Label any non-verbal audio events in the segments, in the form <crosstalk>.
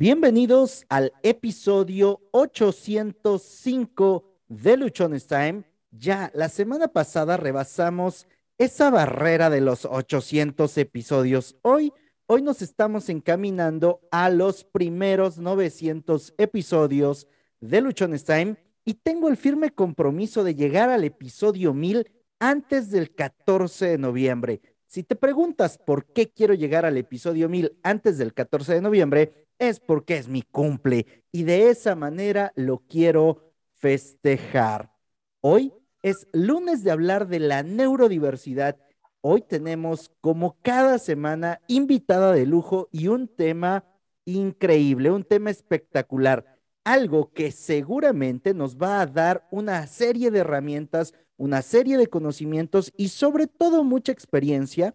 Bienvenidos al episodio 805 de Luchones Time. Ya la semana pasada rebasamos esa barrera de los 800 episodios. Hoy, hoy nos estamos encaminando a los primeros 900 episodios de Luchones Time y tengo el firme compromiso de llegar al episodio 1000 antes del 14 de noviembre. Si te preguntas por qué quiero llegar al episodio 1000 antes del 14 de noviembre, es porque es mi cumple y de esa manera lo quiero festejar. Hoy es lunes de hablar de la neurodiversidad. Hoy tenemos, como cada semana, invitada de lujo y un tema increíble, un tema espectacular, algo que seguramente nos va a dar una serie de herramientas una serie de conocimientos y sobre todo mucha experiencia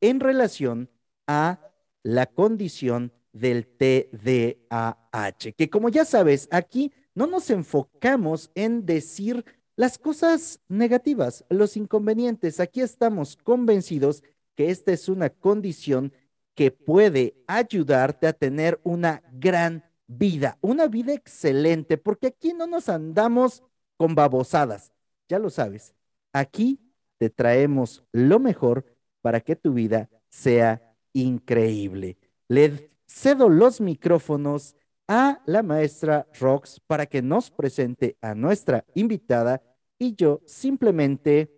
en relación a la condición del TDAH, que como ya sabes, aquí no nos enfocamos en decir las cosas negativas, los inconvenientes. Aquí estamos convencidos que esta es una condición que puede ayudarte a tener una gran vida, una vida excelente, porque aquí no nos andamos con babosadas ya lo sabes, aquí te traemos lo mejor para que tu vida sea increíble. Le cedo los micrófonos a la maestra Rox para que nos presente a nuestra invitada y yo simplemente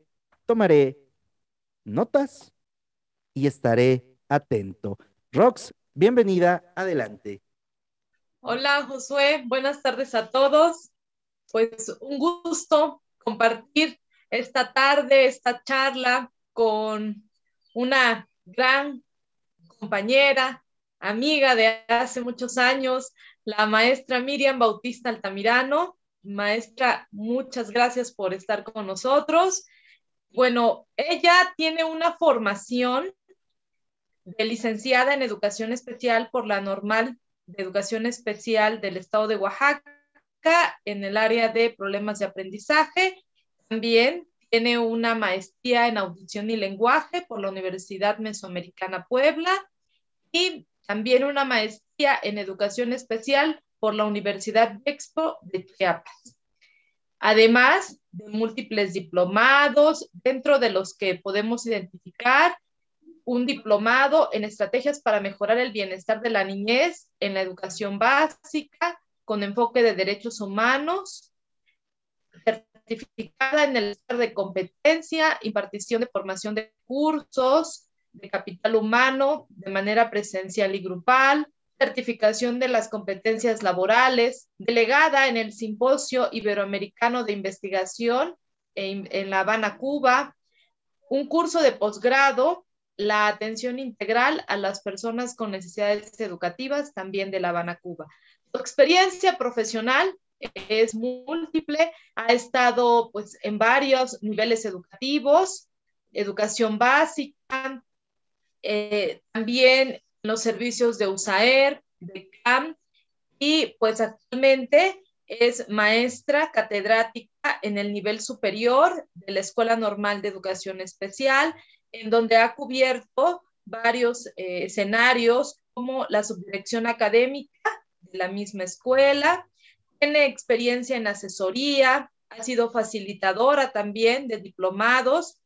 tomaré notas y estaré atento. Rox, bienvenida, adelante. Hola Josué, buenas tardes a todos. Pues un gusto compartir esta tarde, esta charla con una gran compañera, amiga de hace muchos años, la maestra Miriam Bautista Altamirano. Maestra, muchas gracias por estar con nosotros. Bueno, ella tiene una formación de licenciada en educación especial por la normal de educación especial del estado de Oaxaca en el área de problemas de aprendizaje. También tiene una maestría en audición y lenguaje por la Universidad Mesoamericana Puebla y también una maestría en educación especial por la Universidad Expo de Chiapas. Además de múltiples diplomados, dentro de los que podemos identificar un diplomado en estrategias para mejorar el bienestar de la niñez en la educación básica, con enfoque de derechos humanos, certificada en el de competencia, impartición de formación de cursos de capital humano de manera presencial y grupal, certificación de las competencias laborales, delegada en el Simposio Iberoamericano de Investigación en, La Habana, Cuba, un curso de posgrado, la atención integral a las personas con necesidades educativas también de La Habana, Cuba. Experiencia profesional es múltiple, ha estado pues en varios niveles educativos, educación básica, eh, también los servicios de USAER, de CAM, y pues actualmente es maestra catedrática en el nivel superior de la Escuela Normal de Educación Especial, en donde ha cubierto varios eh, escenarios como la subdirección académica de la misma escuela, tiene experiencia en asesoría, ha sido facilitadora también de diplomados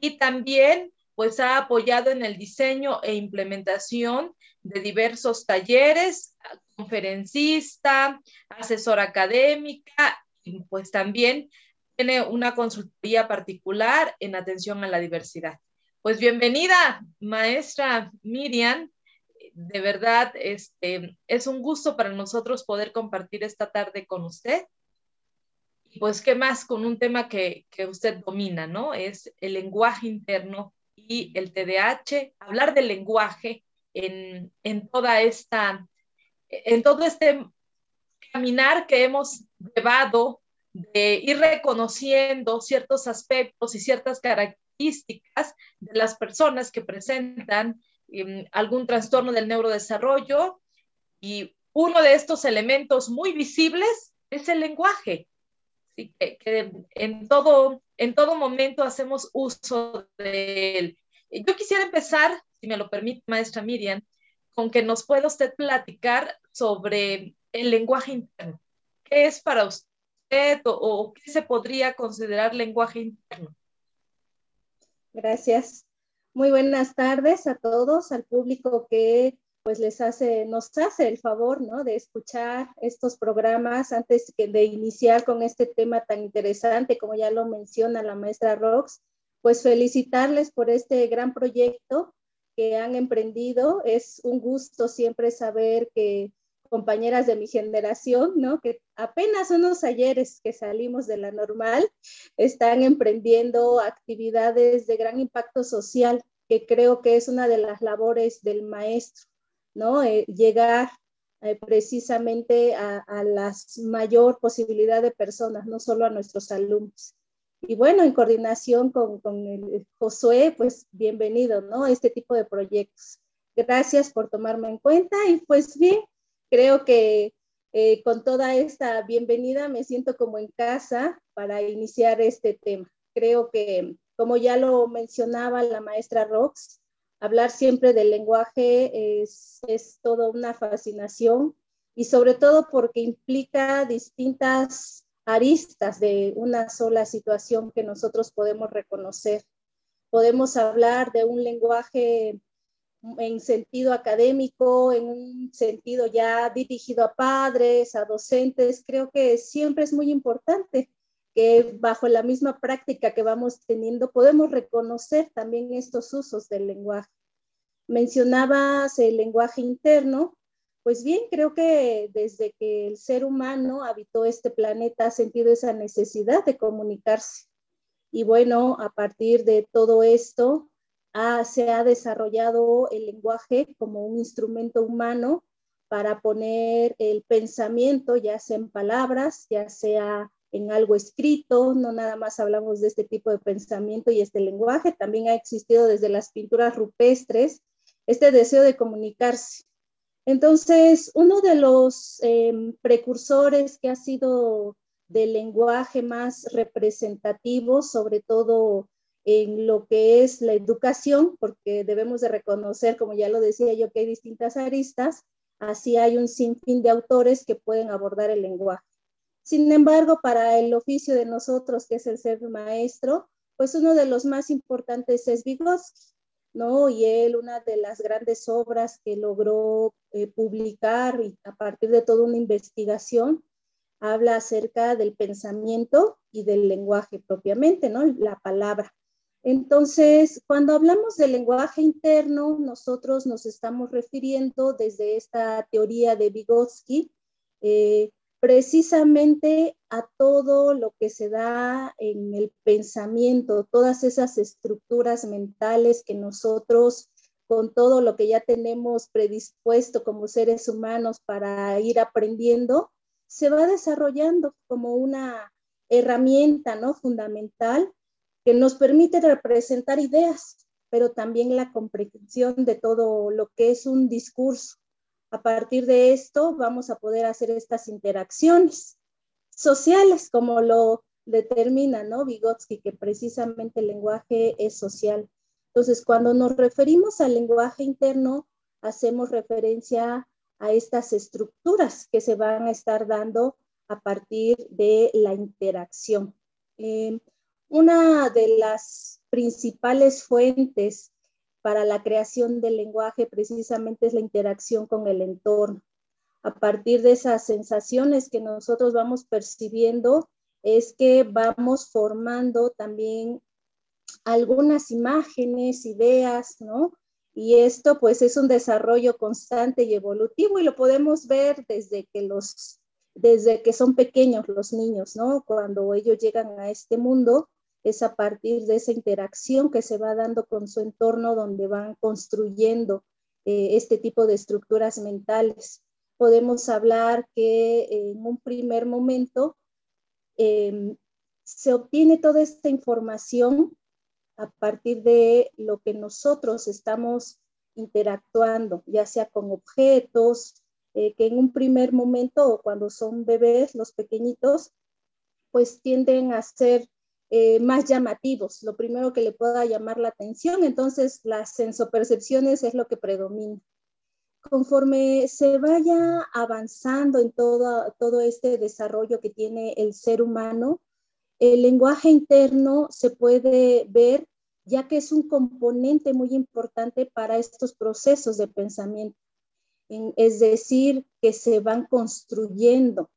y también pues ha apoyado en el diseño e implementación de diversos talleres, conferencista, asesora académica pues también tiene una consultoría particular en atención a la diversidad. Pues bienvenida, maestra Miriam, de verdad, este, es un gusto para nosotros poder compartir esta tarde con usted. Y pues, ¿qué más con un tema que, que usted domina, ¿no? Es el lenguaje interno y el TDAH, hablar del lenguaje en, en toda esta, en todo este caminar que hemos llevado de ir reconociendo ciertos aspectos y ciertas características de las personas que presentan Em, algún trastorno del neurodesarrollo y uno de estos elementos muy visibles es el lenguaje, que, en, todo, en todo momento hacemos uso de él. Yo quisiera empezar, si me lo permite, maestra Miriam, con que nos pueda usted platicar sobre el lenguaje interno. ¿Qué es para usted o, qué se podría considerar lenguaje interno? Gracias. Muy buenas tardes a todos, al público que pues les hace, nos hace el favor, ¿no? De escuchar estos programas antes de iniciar con este tema tan interesante, como ya lo menciona la maestra Rox, pues felicitarles por este gran proyecto que han emprendido. Es un gusto siempre saber que compañeras de mi generación, ¿no? Que apenas unos ayeres que salimos de la normal, están emprendiendo actividades de gran impacto social, que creo que es una de las labores del maestro, ¿no? Eh, llegar eh, precisamente a, a la mayor posibilidad de personas, no solo a nuestros alumnos. Y bueno, en coordinación con, con el Josué, pues bienvenido, ¿no? Este tipo de proyectos. Gracias por tomarme en cuenta y pues bien, creo que eh, con toda esta bienvenida me siento como en casa para iniciar este tema. Creo que, como ya lo mencionaba la maestra Rox, hablar siempre del lenguaje es, es toda una fascinación y sobre todo porque implica distintas aristas de una sola situación que nosotros podemos reconocer. Podemos hablar de un lenguaje en sentido académico, en un sentido ya dirigido a padres, a docentes. Creo que siempre es muy importante que bajo la misma práctica que vamos teniendo podemos reconocer también estos usos del lenguaje. Mencionabas el lenguaje interno, pues bien, creo que desde que el ser humano habitó este planeta ha sentido esa necesidad de comunicarse. Y bueno, a partir de todo esto, se ha desarrollado el lenguaje como un instrumento humano para poner el pensamiento, ya sea en palabras, ya sea en algo escrito, no nada más hablamos de este tipo de pensamiento y este lenguaje, también ha existido desde las pinturas rupestres este deseo de comunicarse. Entonces, uno de los em, precursores que ha sido del lenguaje más representativo, sobre todo en lo que es la educación, porque debemos de reconocer, como ya lo decía yo, que hay distintas aristas, así hay un sinfín de autores que pueden abordar el lenguaje. Sin embargo, para el oficio de nosotros, que es el ser maestro, pues uno de los más importantes es Vygotsky. ¿No? Y él, una de las grandes obras que logró eh, publicar y a partir de toda una investigación, habla acerca del pensamiento y del lenguaje propiamente, ¿no? La palabra. Entonces, cuando hablamos del lenguaje interno, nosotros nos estamos refiriendo desde esta teoría de Vygotsky eh, precisamente a todo lo que se da en el pensamiento, todas esas estructuras mentales que nosotros, con todo lo que ya tenemos predispuesto como seres humanos para ir aprendiendo, se va desarrollando como una herramienta ¿no? fundamental que nos permite representar ideas, pero también la comprensión de todo lo que es un discurso a partir de esto vamos a poder hacer estas interacciones sociales, como lo determina ¿no? Vygotsky, que precisamente el lenguaje es social. Entonces, cuando nos referimos al lenguaje interno, hacemos referencia a estas estructuras que se van a estar dando a partir de la interacción. Eh, una de las principales fuentes para la creación del lenguaje precisamente es la interacción con el entorno. A partir de esas sensaciones que nosotros vamos percibiendo, es que vamos formando también algunas imágenes, ideas, ¿no? Y esto pues es un desarrollo constante y evolutivo y lo podemos ver desde que los desde que son pequeños los niños, ¿no? Cuando ellos llegan a este mundo, es a partir de esa interacción que se va dando con su entorno donde van construyendo eh, este tipo de estructuras mentales. Podemos hablar que en un primer momento em, se obtiene toda esta información a partir de lo que nosotros estamos interactuando, ya sea con objetos, eh, que en un primer momento o cuando son bebés, los pequeñitos, pues tienden a ser eh, más llamativos, lo primero que le pueda llamar la atención, entonces las sensopercepciones es lo que predomina. conforme se vaya avanzando en todo, todo este desarrollo que tiene el ser humano, el lenguaje interno se puede ver ya que es un componente muy importante para estos procesos de pensamiento. Es decir, que se van construyendo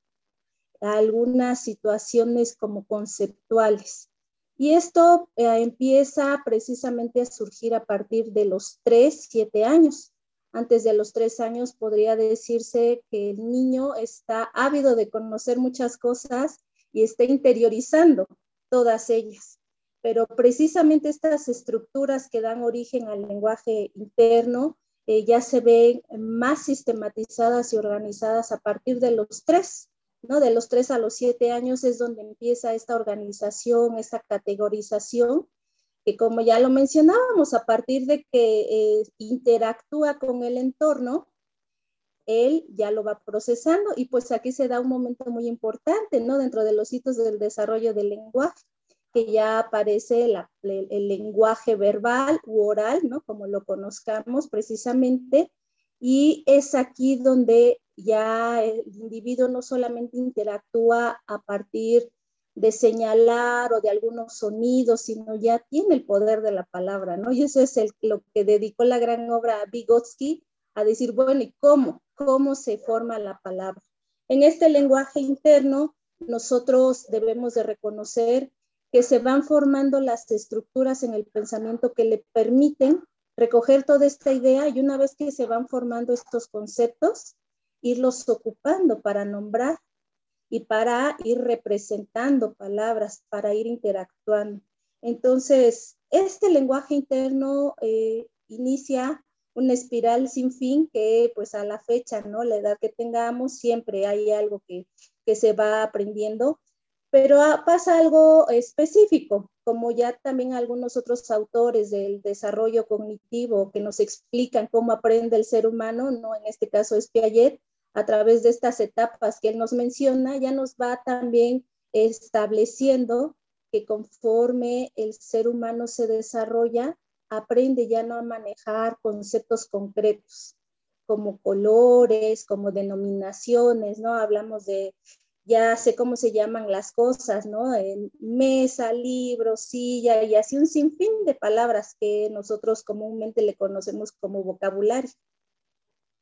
algunas situaciones como conceptuales. Y esto eh, empieza precisamente a surgir a partir de los 3, 7 años. Antes de los 3 años podría decirse que el niño está ávido de conocer muchas cosas y está interiorizando todas ellas. Pero precisamente estas estructuras que dan origen al lenguaje interno eh, ya se ven más sistematizadas y organizadas a partir de los 3 ¿no? De los 3 a los 7 años es donde empieza esta organización, esta categorización, que como ya lo mencionábamos, a partir de que eh, interactúa con el entorno, él ya lo va procesando y pues aquí se da un momento muy importante, ¿no? Dentro de los hitos del desarrollo del lenguaje, que ya aparece el, el, lenguaje verbal u oral, ¿no? Como lo conozcamos precisamente, y es aquí donde ya el individuo no solamente interactúa a partir de señalar o de algunos sonidos, sino ya tiene el poder de la palabra, ¿no? Y eso es el, lo que dedicó la gran obra a Vygotsky a decir, bueno, ¿y cómo? ¿Cómo se forma la palabra? En este lenguaje interno, nosotros debemos de reconocer que se van formando las estructuras en el pensamiento que le permiten recoger toda esta idea y una vez que se van formando estos conceptos, irlos ocupando para nombrar y para ir representando palabras, para ir interactuando. Entonces, este lenguaje interno eh, inicia una espiral sin fin que pues a la fecha, ¿no? La edad que tengamos, siempre hay algo que, que se va aprendiendo, pero ah, pasa algo específico, como ya también algunos otros autores del desarrollo cognitivo que nos explican cómo aprende el ser humano, no en este caso es Piaget, a través de estas etapas que él nos menciona, ya nos va también estableciendo que conforme el ser humano se desarrolla, aprende ya no a manejar conceptos concretos como colores, como denominaciones, ¿no? Hablamos de, ya sé cómo se llaman las cosas, ¿no? Mesa, libro, silla y así un sinfín de palabras que nosotros comúnmente le conocemos como vocabulario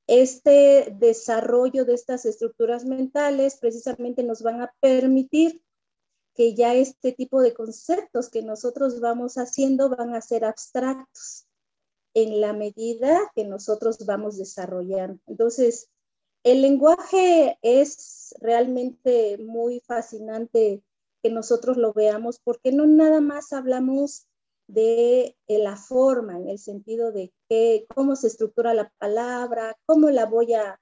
este desarrollo de estas estructuras mentales precisamente nos van a permitir que ya este tipo de conceptos que nosotros vamos haciendo van a ser abstractos en la medida que nosotros vamos desarrollando. Entonces, el lenguaje es realmente muy fascinante que nosotros lo veamos porque no nada más hablamos de la forma, en el sentido de que, cómo se estructura la palabra, cómo la voy a,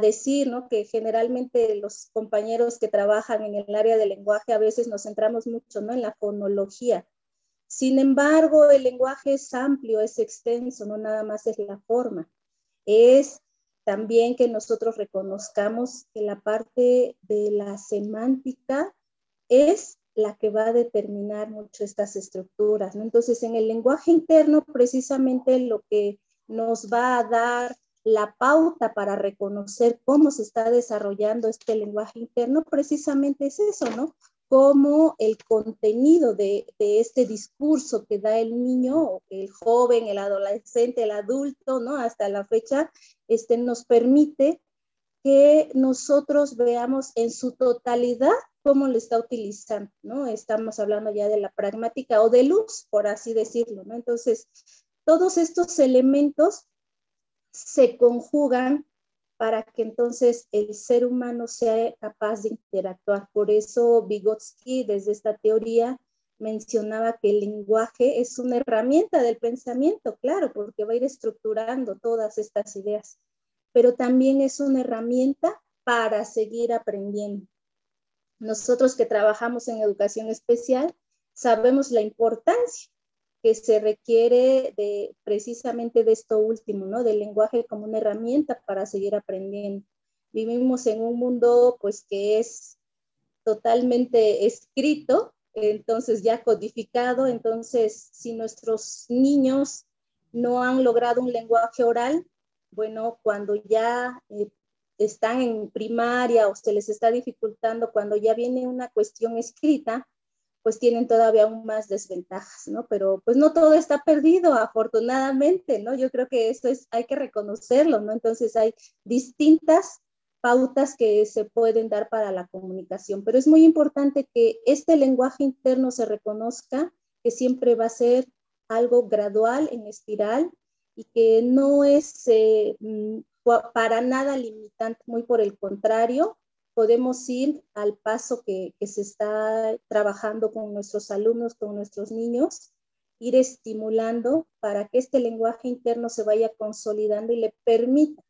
decir, ¿no? Que generalmente los compañeros que trabajan en el área del lenguaje a veces nos centramos mucho, ¿no? En la fonología. Sin embargo, el lenguaje es amplio, es extenso, no nada más es la forma. Es también que nosotros reconozcamos que la parte de la semántica es la que va a determinar mucho estas estructuras. ¿no? Entonces, en el lenguaje interno, precisamente lo que nos va a dar la pauta para reconocer cómo se está desarrollando este lenguaje interno, precisamente es eso, ¿no? Cómo el contenido de, de este discurso que da el niño, el joven, el adolescente, el adulto, ¿no? Hasta la fecha, este, nos permite que nosotros veamos en su totalidad cómo lo está utilizando, ¿no? Estamos hablando ya de la pragmática o de luz, por así decirlo, ¿no? Entonces, todos estos elementos se conjugan para que entonces el ser humano sea capaz de interactuar. Por eso Vygotsky, desde esta teoría, mencionaba que el lenguaje es una herramienta del pensamiento, claro, porque va a ir estructurando todas estas ideas, pero también es una herramienta para seguir aprendiendo. Nosotros que trabajamos en educación especial sabemos la importancia que se requiere de precisamente de esto último, ¿no? Del lenguaje como una herramienta para seguir aprendiendo. Vivimos en un mundo pues que es totalmente escrito, entonces ya codificado, entonces si nuestros niños no han logrado un lenguaje oral, bueno, cuando ya eh, están en primaria o se les está dificultando, cuando ya viene una cuestión escrita, pues tienen todavía aún más desventajas, ¿no? Pero pues no todo está perdido, afortunadamente, ¿no? Yo creo que eso es, hay que reconocerlo, ¿no? Entonces hay distintas pautas que se pueden dar para la comunicación, pero es muy importante que este lenguaje interno se reconozca, que siempre va a ser algo gradual, en espiral, y que no es eh, mm, para nada limitante, muy por el contrario, podemos ir al paso que, se está trabajando con nuestros alumnos, con nuestros niños, ir estimulando para que este lenguaje interno se vaya consolidando y le permita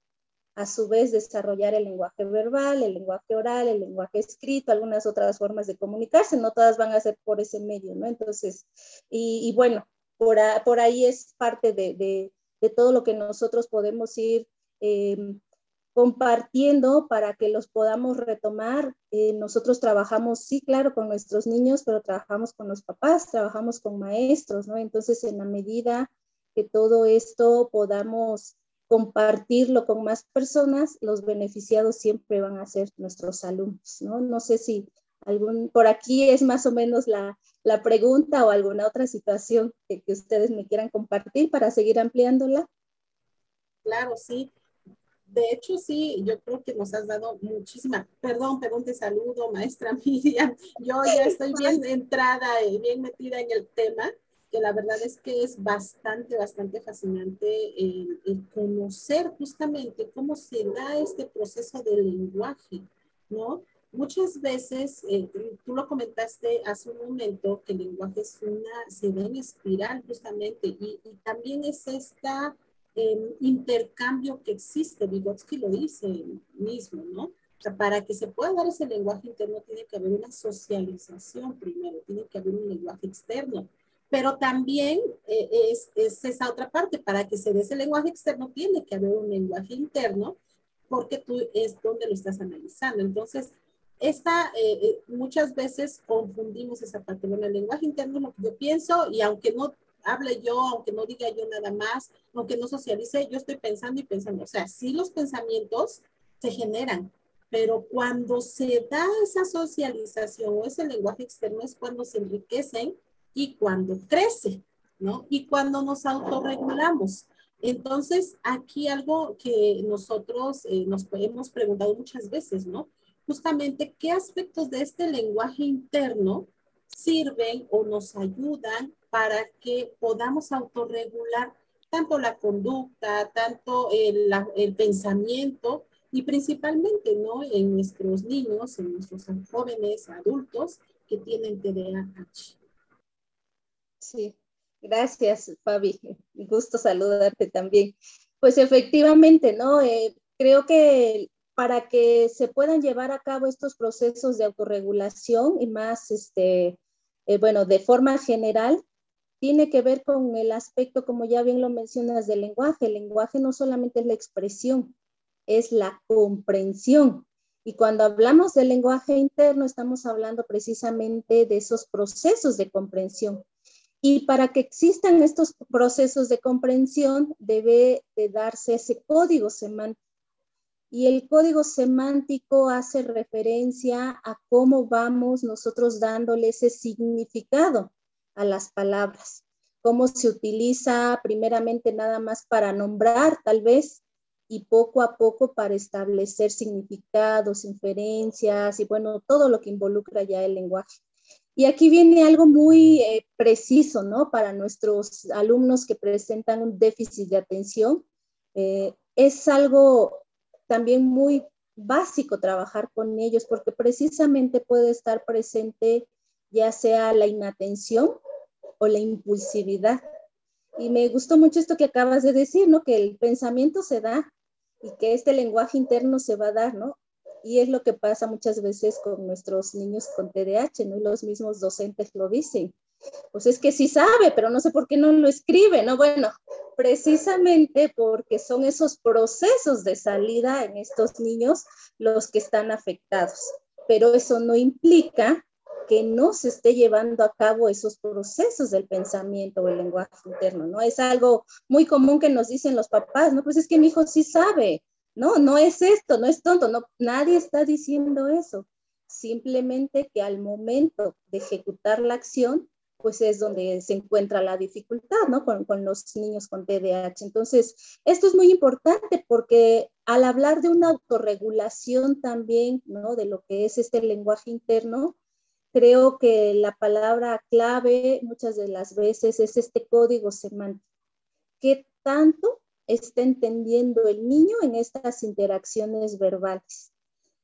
a su vez desarrollar el lenguaje verbal, el lenguaje oral, el lenguaje escrito, algunas otras formas de comunicarse, no todas van a ser por ese medio, ¿no? Entonces, y, bueno, por, por, ahí es parte de, de, todo lo que nosotros podemos ir eh, compartiendo para que los podamos retomar. Eh, nosotros trabajamos, sí, claro, con nuestros niños, pero trabajamos con los papás, trabajamos con maestros, ¿no? Entonces, en la medida que todo esto podamos compartirlo con más personas, los beneficiados siempre van a ser nuestros alumnos, ¿no? No sé si algún, por aquí es más o menos la, la pregunta o alguna otra situación que, que ustedes me quieran compartir para seguir ampliándola. Claro, sí. De hecho, sí, yo creo que nos has dado muchísima, perdón, perdón, te saludo, maestra <laughs> Miriam. Yo ya <laughs> estoy bien entrada y bien metida en el tema, que la verdad es que es bastante, bastante fascinante el, conocer justamente cómo se da este proceso del lenguaje, ¿no? Muchas veces, eh, tú lo comentaste hace un momento, que el lenguaje es una, se da en espiral justamente, y, y también es esta intercambio que existe. Vygotsky lo dice mismo, ¿no? O sea, para que se pueda dar ese lenguaje interno tiene que haber una socialización primero, tiene que haber un lenguaje externo. Pero también eh, es, es, esa otra parte, para que se dé ese lenguaje externo tiene que haber un lenguaje interno, porque tú es donde lo estás analizando. Entonces, esta, eh, eh, muchas veces confundimos esa parte. Bueno, el lenguaje interno es lo que yo pienso y aunque no hable yo, aunque no diga yo nada más, aunque no socialice, yo estoy pensando y pensando. O sea, sí los pensamientos se generan, pero cuando se da esa socialización o ese lenguaje externo es cuando se enriquecen y cuando crece, ¿no? Y cuando nos autorregulamos. Entonces, aquí algo que nosotros eh, nos hemos preguntado muchas veces, ¿no? Justamente, ¿qué aspectos de este lenguaje interno sirven o nos ayudan para que podamos autorregular tanto la conducta, tanto el, pensamiento y principalmente ¿no? en nuestros niños, en nuestros jóvenes, adultos que tienen TDAH. Sí, gracias Fabi, gusto saludarte también. Pues efectivamente, ¿no? Eh, creo que para que se puedan llevar a cabo estos procesos de autorregulación y más, este, eh, bueno, de forma general, tiene que ver con el aspecto, como ya bien lo mencionas, del lenguaje. El lenguaje no solamente es la expresión, es la comprensión. Y cuando hablamos del lenguaje interno, estamos hablando precisamente de esos procesos de comprensión. Y para que existan estos procesos de comprensión, debe de darse ese código semántico. Y el código semántico hace referencia a cómo vamos nosotros dándole ese significado a las palabras, cómo se utiliza primeramente nada más para nombrar tal vez y poco a poco para establecer significados, inferencias y bueno, todo lo que involucra ya el lenguaje. Y aquí viene algo muy eh, preciso, ¿no? Para nuestros alumnos que presentan un déficit de atención. Eh, es algo también muy básico trabajar con ellos porque precisamente puede estar presente ya sea la inatención o la impulsividad. Y me gustó mucho esto que acabas de decir, ¿no? Que el pensamiento se da y que este lenguaje interno se va a dar, ¿no? Y es lo que pasa muchas veces con nuestros niños con TDAH, ¿no? Y los mismos docentes lo dicen. Pues es que sí sabe, pero no sé por qué no lo escribe, ¿no? Bueno, precisamente porque son esos procesos de salida en estos niños los que están afectados. Pero eso no implica que no se esté llevando a cabo esos procesos del pensamiento o el lenguaje interno, ¿no? Es algo muy común que nos dicen los papás, ¿no? Pues es que mi hijo sí sabe, no, no es esto, no es tonto, no, nadie está diciendo eso. Simplemente que al momento de ejecutar la acción, pues es donde se encuentra la dificultad, ¿no? Con, con, los niños con TDAH. Entonces, esto es muy importante porque al hablar de una autorregulación también, ¿no? De lo que es este lenguaje interno, creo que la palabra clave muchas de las veces es este código semántico. ¿Qué tanto está entendiendo el niño en estas interacciones verbales?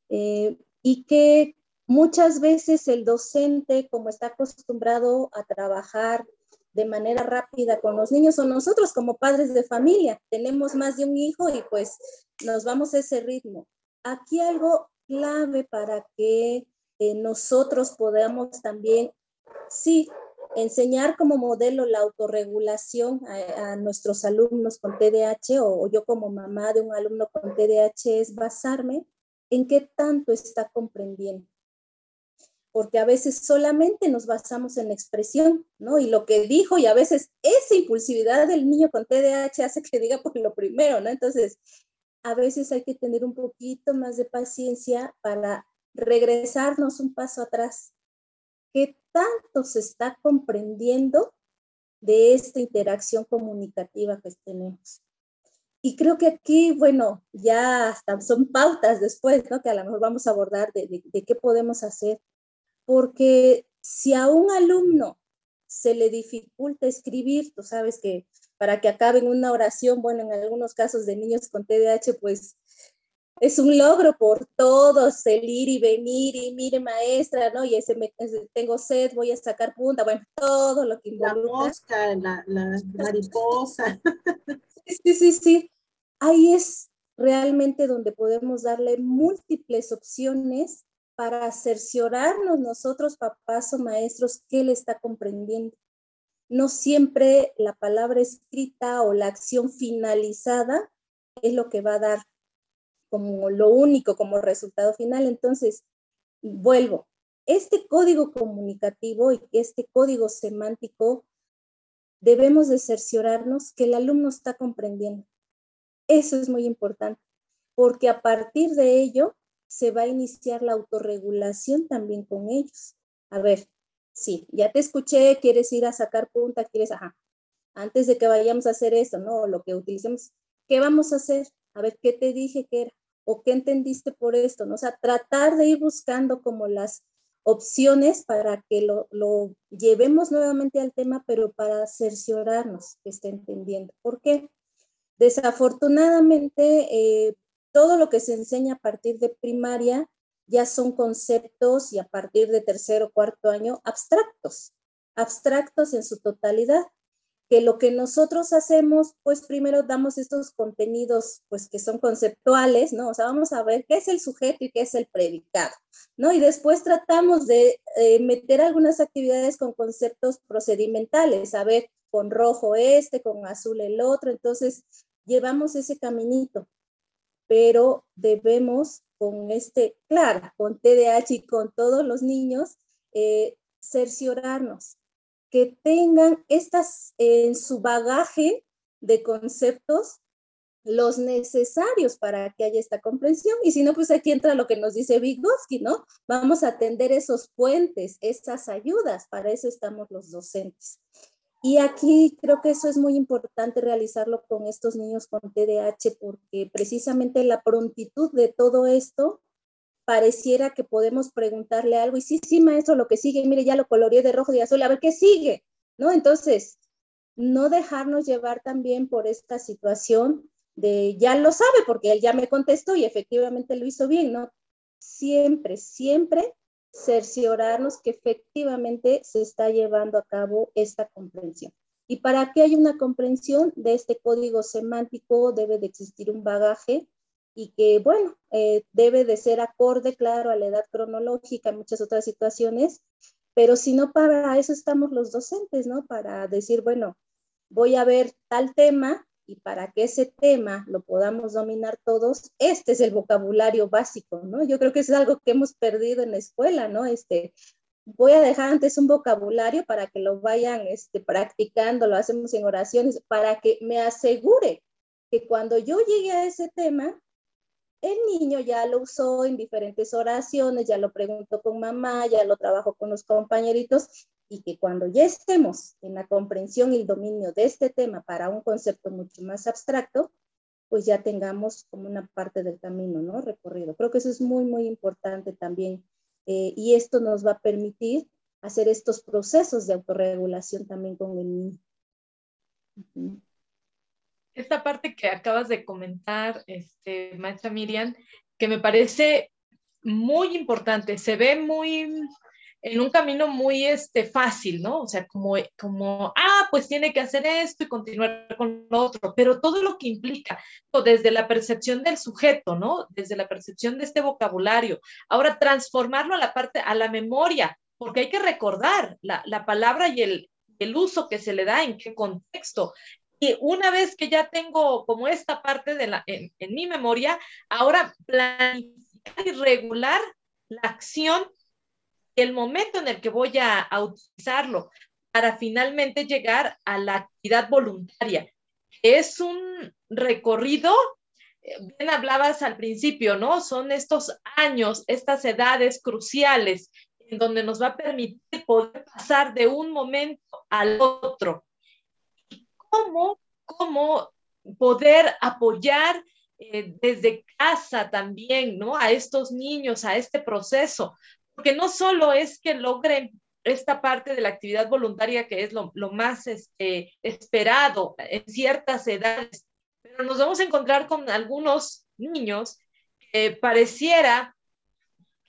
Eh, y que muchas veces el docente, como está acostumbrado a trabajar de manera rápida con los niños, o nosotros como padres de familia, tenemos más de un hijo y pues nos vamos a ese ritmo. Aquí algo clave para que nosotros podamos también, sí, enseñar como modelo la autorregulación a, nuestros alumnos con TDAH o, yo como mamá de un alumno con TDAH es basarme en qué tanto está comprendiendo. Porque a veces solamente nos basamos en la expresión, ¿no? Y lo que dijo, y a veces esa impulsividad del niño con TDAH hace que diga por lo primero, ¿no? Entonces, a veces hay que tener un poquito más de paciencia para regresarnos un paso atrás. ¿Qué tanto se está comprendiendo de esta interacción comunicativa que tenemos? Y creo que aquí, bueno, ya hasta son pautas después, ¿no? Que a lo mejor vamos a abordar de, de qué podemos hacer. Porque si a un alumno se le dificulta escribir, tú sabes que para que acabe en una oración, bueno, en algunos casos de niños con TDAH, pues es un logro por todos, el ir y venir y mire maestra, ¿no? Y ese, me, tengo sed, voy a sacar punta, bueno, todo lo que involucra. La mosca, la, la mariposa. Sí, sí, sí. Ahí es realmente donde podemos darle múltiples opciones para cerciorarnos nosotros, papás o maestros, qué le está comprendiendo. No siempre la palabra escrita o la acción finalizada es lo que va a dar como lo único, como resultado final. Entonces, vuelvo, este código comunicativo y este código semántico debemos de cerciorarnos que el alumno está comprendiendo. Eso es muy importante, porque a partir de ello se va a iniciar la autorregulación también con ellos. A ver, sí, ya te escuché, quieres ir a sacar punta, quieres, ajá, antes de que vayamos a hacer eso, ¿no? Lo que utilicemos, ¿qué vamos a hacer? A ver, ¿qué te dije que era? o qué entendiste por esto, ¿no? O sea, tratar de ir buscando como las opciones para que lo, lo llevemos nuevamente al tema, pero para cerciorarnos que esté entendiendo. ¿Por qué? Desafortunadamente, eh, todo lo que se enseña a partir de primaria ya son conceptos y a partir de tercero o cuarto año abstractos, abstractos en su totalidad que lo que nosotros hacemos, pues primero damos estos contenidos, pues que son conceptuales, ¿no? O sea, vamos a ver qué es el sujeto y qué es el predicado, ¿no? Y después tratamos de eh, meter algunas actividades con conceptos procedimentales, a ver, con rojo este, con azul el otro, entonces llevamos ese caminito, pero debemos con este, claro, con TDAH y con todos los niños, eh, cerciorarnos que tengan estas en su bagaje de conceptos los necesarios para que haya esta comprensión. Y si no, pues aquí entra lo que nos dice Vygotsky, ¿no? Vamos a atender esos puentes, esas ayudas, para eso estamos los docentes. Y aquí creo que eso es muy importante realizarlo con estos niños con TDAH porque precisamente la prontitud de todo esto pareciera que podemos preguntarle algo y sí, sí, maestro, lo que sigue, mire, ya lo coloreé de rojo y azul, a ver qué sigue, ¿no? Entonces, no dejarnos llevar también por esta situación de ya lo sabe porque él ya me contestó y efectivamente lo hizo bien, ¿no? Siempre, siempre cerciorarnos que efectivamente se está llevando a cabo esta comprensión. Y para que haya una comprensión de este código semántico debe de existir un bagaje y que, bueno, eh, debe de ser acorde, claro, a la edad cronológica, muchas otras situaciones, pero si no, para eso estamos los docentes, ¿no? Para decir, bueno, voy a ver tal tema y para que ese tema lo podamos dominar todos, este es el vocabulario básico, ¿no? Yo creo que es algo que hemos perdido en la escuela, ¿no? Este, voy a dejar antes un vocabulario para que lo vayan este, practicando, lo hacemos en oraciones, para que me asegure que cuando yo llegue a ese tema, el niño ya lo usó en diferentes oraciones, ya lo preguntó con mamá, ya lo trabajo con los compañeritos y que cuando ya estemos en la comprensión y el dominio de este tema para un concepto mucho más abstracto, pues ya tengamos como una parte del camino, ¿no? Recorrido. Creo que eso es muy, muy importante también eh, y esto nos va a permitir hacer estos procesos de autorregulación también con el niño. Esta parte que acabas de comentar, este, maestra Miriam, que me parece muy importante, se ve muy en un camino muy este, fácil, ¿no? O sea, como, como, ah, pues tiene que hacer esto y continuar con lo otro, pero todo lo que implica, desde la percepción del sujeto, ¿no? Desde la percepción de este vocabulario, ahora transformarlo a la parte, a la memoria, porque hay que recordar la, la palabra y el, el uso que se le da, en qué contexto. Y una vez que ya tengo como esta parte de la, en, en mi memoria, ahora planificar y regular la acción el momento en el que voy a, utilizarlo para finalmente llegar a la actividad voluntaria. Es un recorrido, eh, bien hablabas al principio, ¿no? Son estos años, estas edades cruciales en donde nos va a permitir poder pasar de un momento al otro. ¿Cómo, cómo poder apoyar eh, desde casa también, ¿no? A estos niños, a este proceso, porque no solo es que logren esta parte de la actividad voluntaria que es lo, más este, esperado en ciertas edades, pero nos vamos a encontrar con algunos niños que pareciera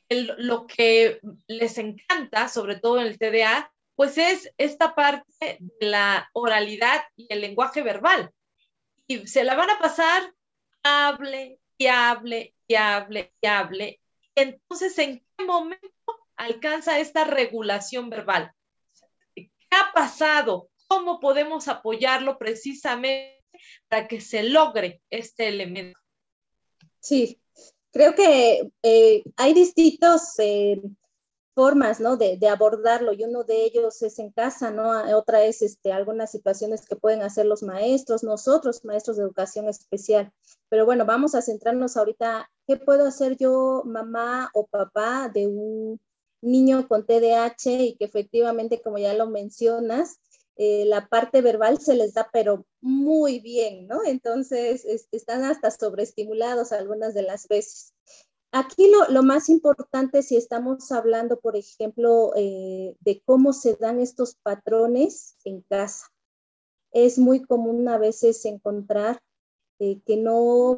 lo que les encanta, sobre todo en el TDA, pues es esta parte de la oralidad y el lenguaje verbal. Y se la van a pasar, hable y hable y hable y hable. Entonces, ¿en qué momento alcanza esta regulación verbal. ¿Qué ha pasado? ¿Cómo podemos apoyarlo precisamente para que se logre este elemento? Sí, creo que eh, hay distintas eh, formas ¿no? de, abordarlo y uno de ellos es en casa, ¿no? Otra es este, algunas situaciones que pueden hacer los maestros, nosotros, maestros de educación especial. Pero bueno, vamos a centrarnos ahorita, ¿qué puedo hacer yo, mamá o papá, de un niño con TDAH y que efectivamente, como ya lo mencionas, eh, la parte verbal se les da, pero muy bien, ¿no? Entonces, están hasta sobreestimulados algunas de las veces. Aquí lo, más importante, si estamos hablando, por ejemplo, eh, de cómo se dan estos patrones en casa, es muy común a veces encontrar eh, que no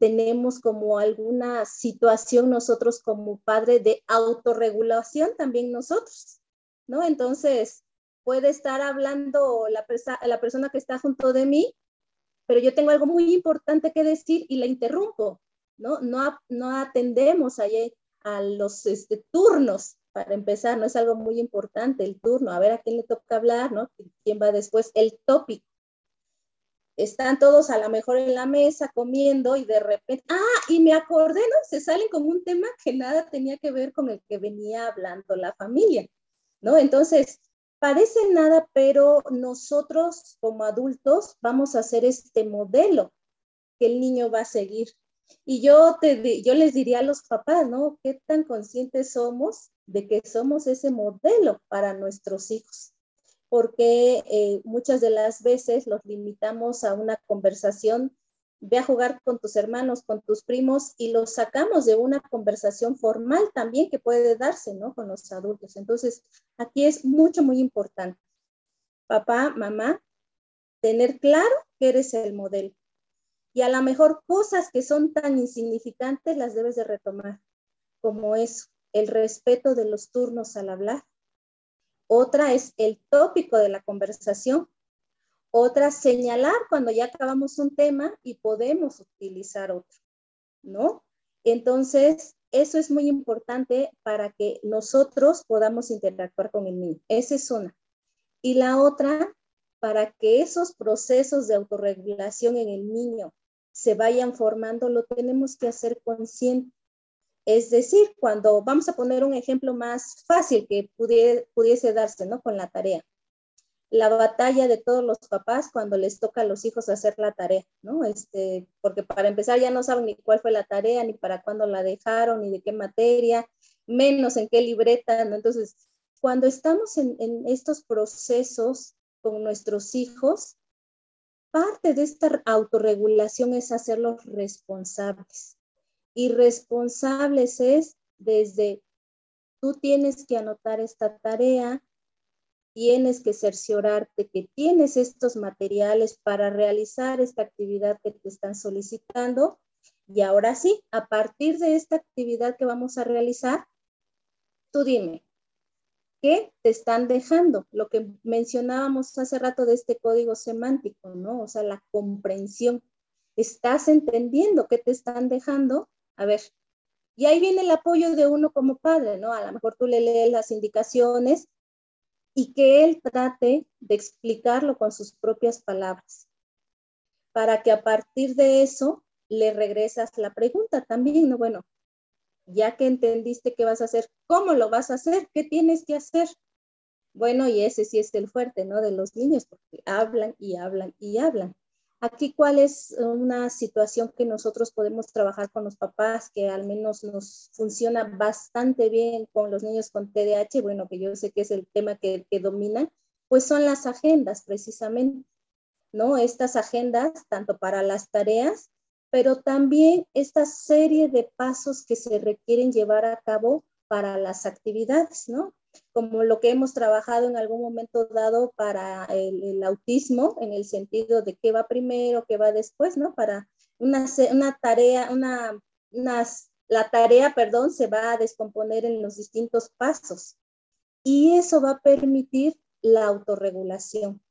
tenemos como alguna situación nosotros como padre de autorregulación también nosotros, ¿no? Entonces, puede estar hablando la, la persona que está junto de mí, pero yo tengo algo muy importante que decir y la interrumpo, ¿no? No, no atendemos ahí a los este, turnos para empezar, no es algo muy importante el turno, a ver a quién le toca hablar, ¿no? ¿Quién va después? El tópico están todos a lo mejor en la mesa comiendo y de repente, ah, y me acordé, ¿no? Se salen con un tema que nada tenía que ver con el que venía hablando la familia, ¿no? Entonces, parece nada, pero nosotros como adultos vamos a hacer este modelo que el niño va a seguir. Y yo, te, yo les diría a los papás, ¿no? ¿Qué tan conscientes somos de que somos ese modelo para nuestros hijos? Porque eh, muchas de las veces los limitamos a una conversación, ve a jugar con tus hermanos, con tus primos y los sacamos de una conversación formal también que puede darse, ¿no? Con los adultos. Entonces, aquí es mucho, muy importante. Papá, mamá, tener claro que eres el modelo. Y a lo mejor cosas que son tan insignificantes las debes de retomar, como eso, el respeto de los turnos al hablar, otra es el tópico de la conversación. Otra, señalar cuando ya acabamos un tema y podemos utilizar otro, ¿no? Entonces, eso es muy importante para que nosotros podamos interactuar con el niño. Esa es una. Y la otra, para que esos procesos de autorregulación en el niño se vayan formando, lo tenemos que hacer consciente. Es decir, cuando vamos a poner un ejemplo más fácil que pudiese darse, ¿no? Con la tarea. La batalla de todos los papás cuando les toca a los hijos hacer la tarea, ¿no? Este, porque para empezar ya no saben ni cuál fue la tarea, ni para cuándo la dejaron, ni de qué materia, menos en qué libreta, ¿no? Entonces, cuando estamos en, en estos procesos con nuestros hijos, parte de esta autorregulación es hacerlos responsables. Y responsables es desde tú tienes que anotar esta tarea, tienes que cerciorarte que tienes estos materiales para realizar esta actividad que te están solicitando. Y ahora sí, a partir de esta actividad que vamos a realizar, tú dime, ¿qué te están dejando? Lo que mencionábamos hace rato de este código semántico, ¿no? O sea, la comprensión. ¿Estás entendiendo qué te están dejando? A ver, y ahí viene el apoyo de uno como padre, ¿no? A lo mejor tú le lees las indicaciones y que él trate de explicarlo con sus propias palabras, para que a partir de eso le regresas la pregunta también, ¿no? Bueno, ya que entendiste qué vas a hacer, ¿cómo lo vas a hacer? ¿Qué tienes que hacer? Bueno, y ese sí es el fuerte, ¿no? De los niños, porque hablan y hablan y hablan. Aquí, ¿cuál es una situación que nosotros podemos trabajar con los papás que al menos nos funciona bastante bien con los niños con TDAH? Bueno, que yo sé que es el tema que, que domina, pues son las agendas precisamente, ¿no? Estas agendas, tanto para las tareas pero también esta serie de pasos que se requieren llevar a cabo para las actividades, ¿no? Como lo que hemos trabajado en algún momento dado para el, autismo, en el sentido de qué va primero, qué va después, ¿no? Para una, una tarea, una, la tarea, perdón, se va a descomponer en los distintos pasos. Y eso va a permitir la autorregulación.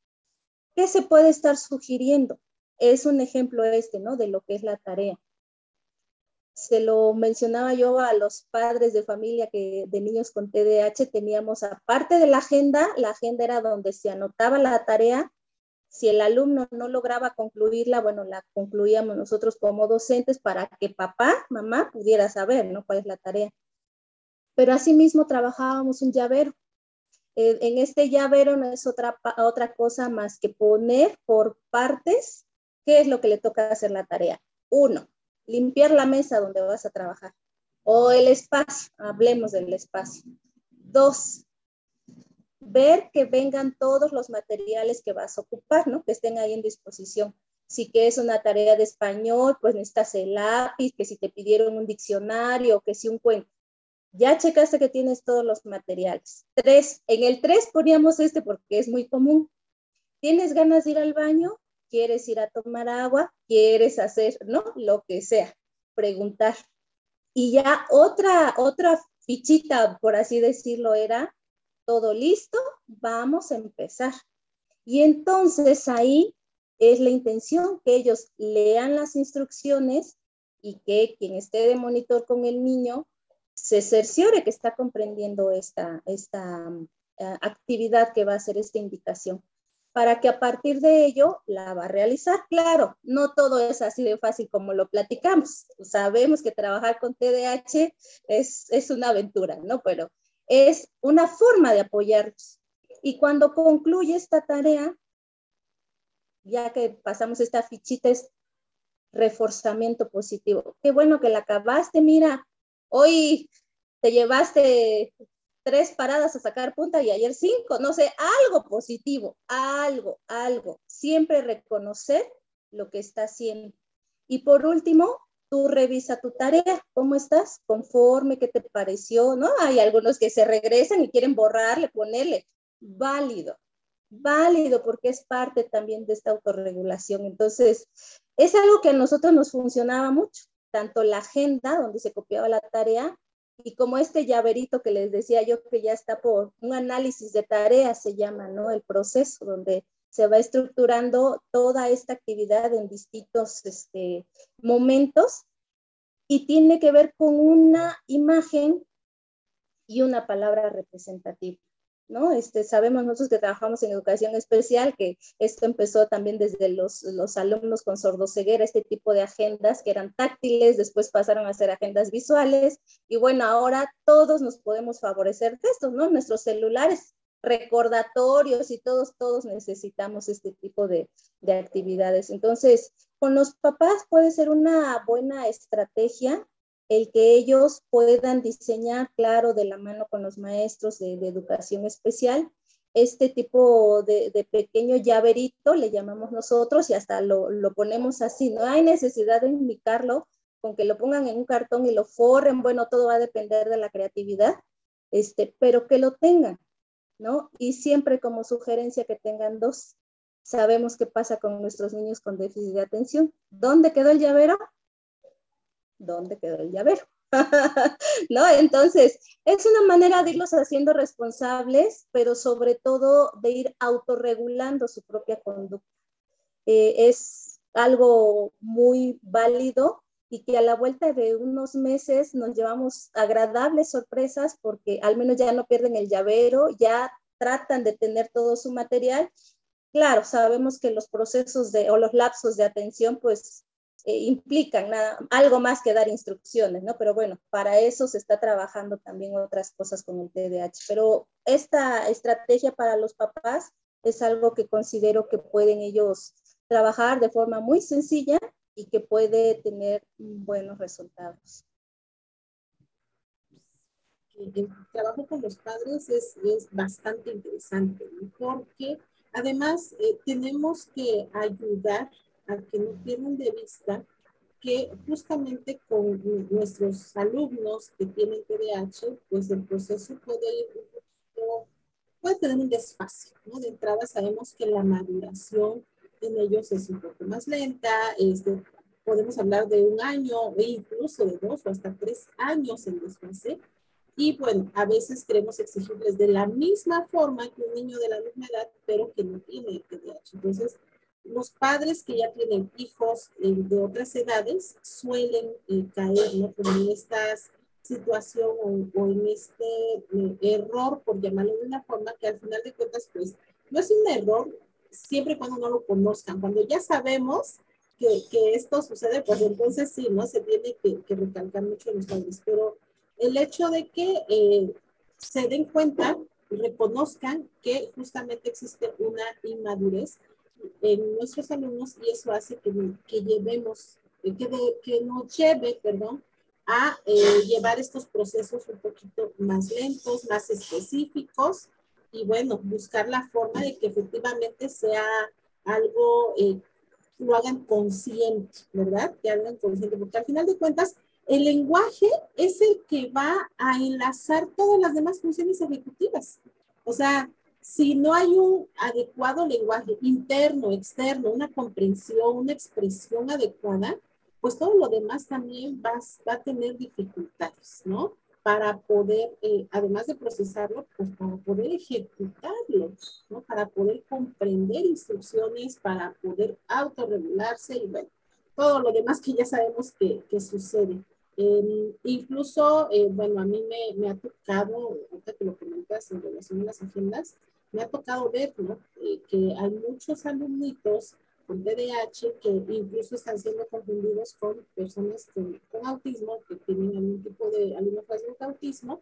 ¿Qué se puede estar sugiriendo? es un ejemplo este, ¿no? De lo que es la tarea. Se lo mencionaba yo a los padres de familia que de niños con TDAH teníamos, aparte de la agenda, la agenda era donde se anotaba la tarea. Si el alumno no lograba concluirla, bueno, la concluíamos nosotros como docentes para que papá, mamá pudiera saber, ¿no? Cuál es la tarea. Pero asimismo trabajábamos un llavero. Eh, en este llavero no es otra, otra cosa más que poner por partes ¿Qué es lo que le toca hacer la tarea? Uno, limpiar la mesa donde vas a trabajar o el espacio, hablemos del espacio. Dos, ver que vengan todos los materiales que vas a ocupar, ¿no? Que estén ahí en disposición. Si que es una tarea de español, pues necesitas el lápiz, que si te pidieron un diccionario, que si un cuento. Ya checaste que tienes todos los materiales. Tres, en el tres poníamos este porque es muy común. ¿Tienes ganas de ir al baño? Quieres ir a tomar agua, quieres hacer, ¿no? Lo que sea, preguntar. Y ya otra, otra fichita, por así decirlo, era, todo listo, vamos a empezar. Y entonces ahí es la intención que ellos lean las instrucciones y que quien esté de monitor con el niño se cerciore que está comprendiendo esta, esta eh, actividad que va a hacer esta indicación para que a partir de ello la va a realizar. Claro, no todo es así de fácil como lo platicamos. Sabemos que trabajar con TDAH es, es una aventura, ¿no? Pero es una forma de apoyarlos. Y cuando concluye esta tarea, ya que pasamos esta fichita, es reforzamiento positivo. Qué bueno que la acabaste, mira, hoy te llevaste tres paradas a sacar punta y ayer cinco, no sé, algo positivo, algo, algo. Siempre reconocer lo que está haciendo. Y por último, tú revisa tu tarea, ¿cómo estás? Conforme, ¿qué te pareció? ¿No? Hay algunos que se regresan y quieren borrarle, ponerle. Válido, válido porque es parte también de esta autorregulación. Entonces, es algo que a nosotros nos funcionaba mucho, tanto la agenda donde se copiaba la tarea y como este llaverito que les decía yo que ya está por un análisis de tareas se llama, ¿no? El proceso donde se va estructurando toda esta actividad en distintos este, momentos y tiene que ver con una imagen y una palabra representativa. ¿No? Este, sabemos nosotros que trabajamos en educación especial que esto empezó también desde los, los alumnos con sordoceguera, este tipo de agendas que eran táctiles, después pasaron a ser agendas visuales y bueno, ahora todos nos podemos favorecer de esto, ¿no? Nuestros celulares recordatorios y todos, todos necesitamos este tipo de, de actividades. Entonces, con los papás puede ser una buena estrategia el que ellos puedan diseñar, claro, de la mano con los maestros de, educación especial, este tipo de, pequeño llaverito, le llamamos nosotros, y hasta lo, lo, ponemos así, no hay necesidad de indicarlo, con que lo pongan en un cartón y lo forren, bueno, todo va a depender de la creatividad, este, pero que lo tengan, ¿no? Y siempre como sugerencia que tengan dos. Sabemos qué pasa con nuestros niños con déficit de atención. ¿Dónde quedó el llavero? ¿Dónde quedó el llavero? <laughs> ¿No? Entonces, es una manera de irlos haciendo responsables, pero sobre todo de ir autorregulando su propia conducta. Eh, es algo muy válido y que a la vuelta de unos meses nos llevamos agradables sorpresas porque al menos ya no pierden el llavero, ya tratan de tener todo su material. Claro, sabemos que los procesos de, o los lapsos de atención pues eh, implican nada, algo más que dar instrucciones, ¿no? Pero bueno, para eso se está trabajando también otras cosas con el TDAH. Pero esta estrategia para los papás es algo que considero que pueden ellos trabajar de forma muy sencilla y que puede tener buenos resultados. El trabajo con los padres es, es bastante interesante porque además eh, tenemos que ayudar a que no pierdan de vista que justamente con nuestros alumnos que tienen TDAH, pues el proceso puede ir puede tener un desfase, ¿no? De entrada sabemos que la maduración en ellos es un poco más lenta, este, podemos hablar de un año e incluso de dos o hasta tres años en desfase. Y bueno, a veces queremos exigirles de la misma forma que un niño de la misma edad, pero que no tiene TDAH. Entonces, los padres que ya tienen hijos eh, de otras edades suelen eh, caer en esta situación o, en este eh, error, por llamarlo de una forma, que al final de cuentas, pues, no es un error siempre cuando no lo conozcan. Cuando ya sabemos que, que esto sucede, pues entonces sí, ¿no? Se tiene que, que recalcar mucho en los padres. Pero el hecho de que se den cuenta, reconozcan que justamente existe una inmadurez en nuestros alumnos y eso hace que, que llevemos, que, que nos lleve, perdón, a eh, llevar estos procesos un poquito más lentos, más específicos y bueno, buscar la forma de que efectivamente sea algo, eh, lo hagan consciente, ¿verdad? Que hagan consciente, porque al final de cuentas, el lenguaje es el que va a enlazar todas las demás funciones ejecutivas. O sea, si no hay un adecuado lenguaje interno, externo, una comprensión, una expresión adecuada, pues todo lo demás también va, va a tener dificultades, ¿no? Para poder, eh, además de procesarlo, pues para poder ejecutarlo, ¿no? Para poder comprender instrucciones, para poder autorregularse y bueno, todo lo demás que ya sabemos que, que sucede. Em, incluso, eh, bueno, a mí me, me, ha tocado, ahorita que lo comentas en relación a las agendas, me ha tocado ver ¿no? Eh, que hay muchos alumnitos con TDAH que incluso están siendo confundidos con personas con, con autismo, que tienen algún tipo de alumnos de autismo,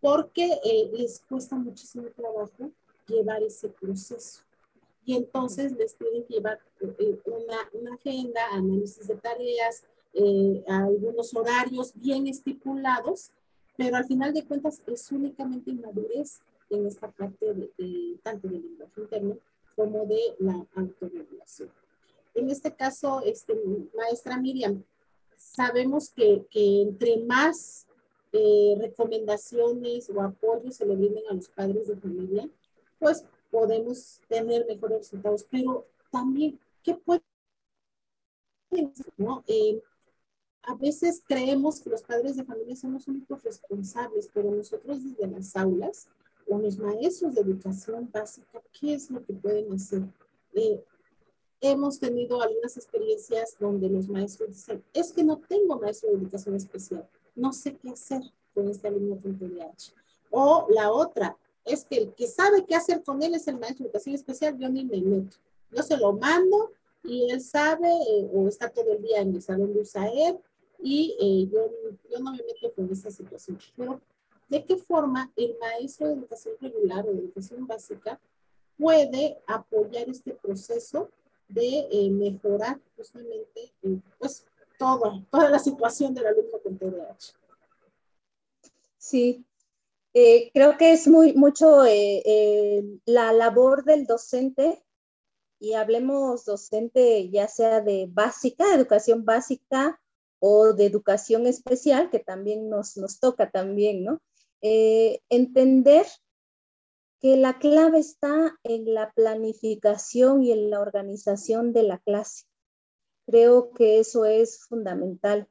porque eh, les cuesta muchísimo trabajo llevar ese proceso. Y entonces les tienen que llevar una, una agenda, análisis de tareas, eh, algunos horarios bien estipulados, pero al final de cuentas es únicamente inmadurez en esta parte de, tanto del lenguaje interno como de la autorregulación. En este caso, este, maestra Miriam, sabemos que, que entre más eh, recomendaciones o apoyos se le brinden a los padres de familia, pues podemos tener mejores resultados, pero también, ¿qué puede ¿no? Eh, a veces creemos que los padres de familia son los únicos responsables, pero nosotros desde las aulas o los maestros de educación básica, ¿qué es lo que pueden hacer? Eh, hemos tenido algunas experiencias donde los maestros dicen, es que no tengo maestro de educación especial, no sé qué hacer con este alumno con TDAH. O la otra, es que el que sabe qué hacer con él es el maestro de educación especial, yo ni me meto. Yo se lo mando y él sabe eh, o está todo el día en el salón de USAER y eh, yo, yo no me meto con esa situación. Pero, ¿de qué forma el maestro de educación regular o de educación básica puede apoyar este proceso de eh, mejorar justamente pues, todo, toda la situación del alumno con TDAH? Sí, eh, creo que es muy mucho la labor del docente y hablemos docente ya sea de básica, educación básica o de educación especial, que también nos, nos toca también, ¿no? Eh, entender que la clave está en la planificación y en la organización de la clase. Creo que eso es fundamental.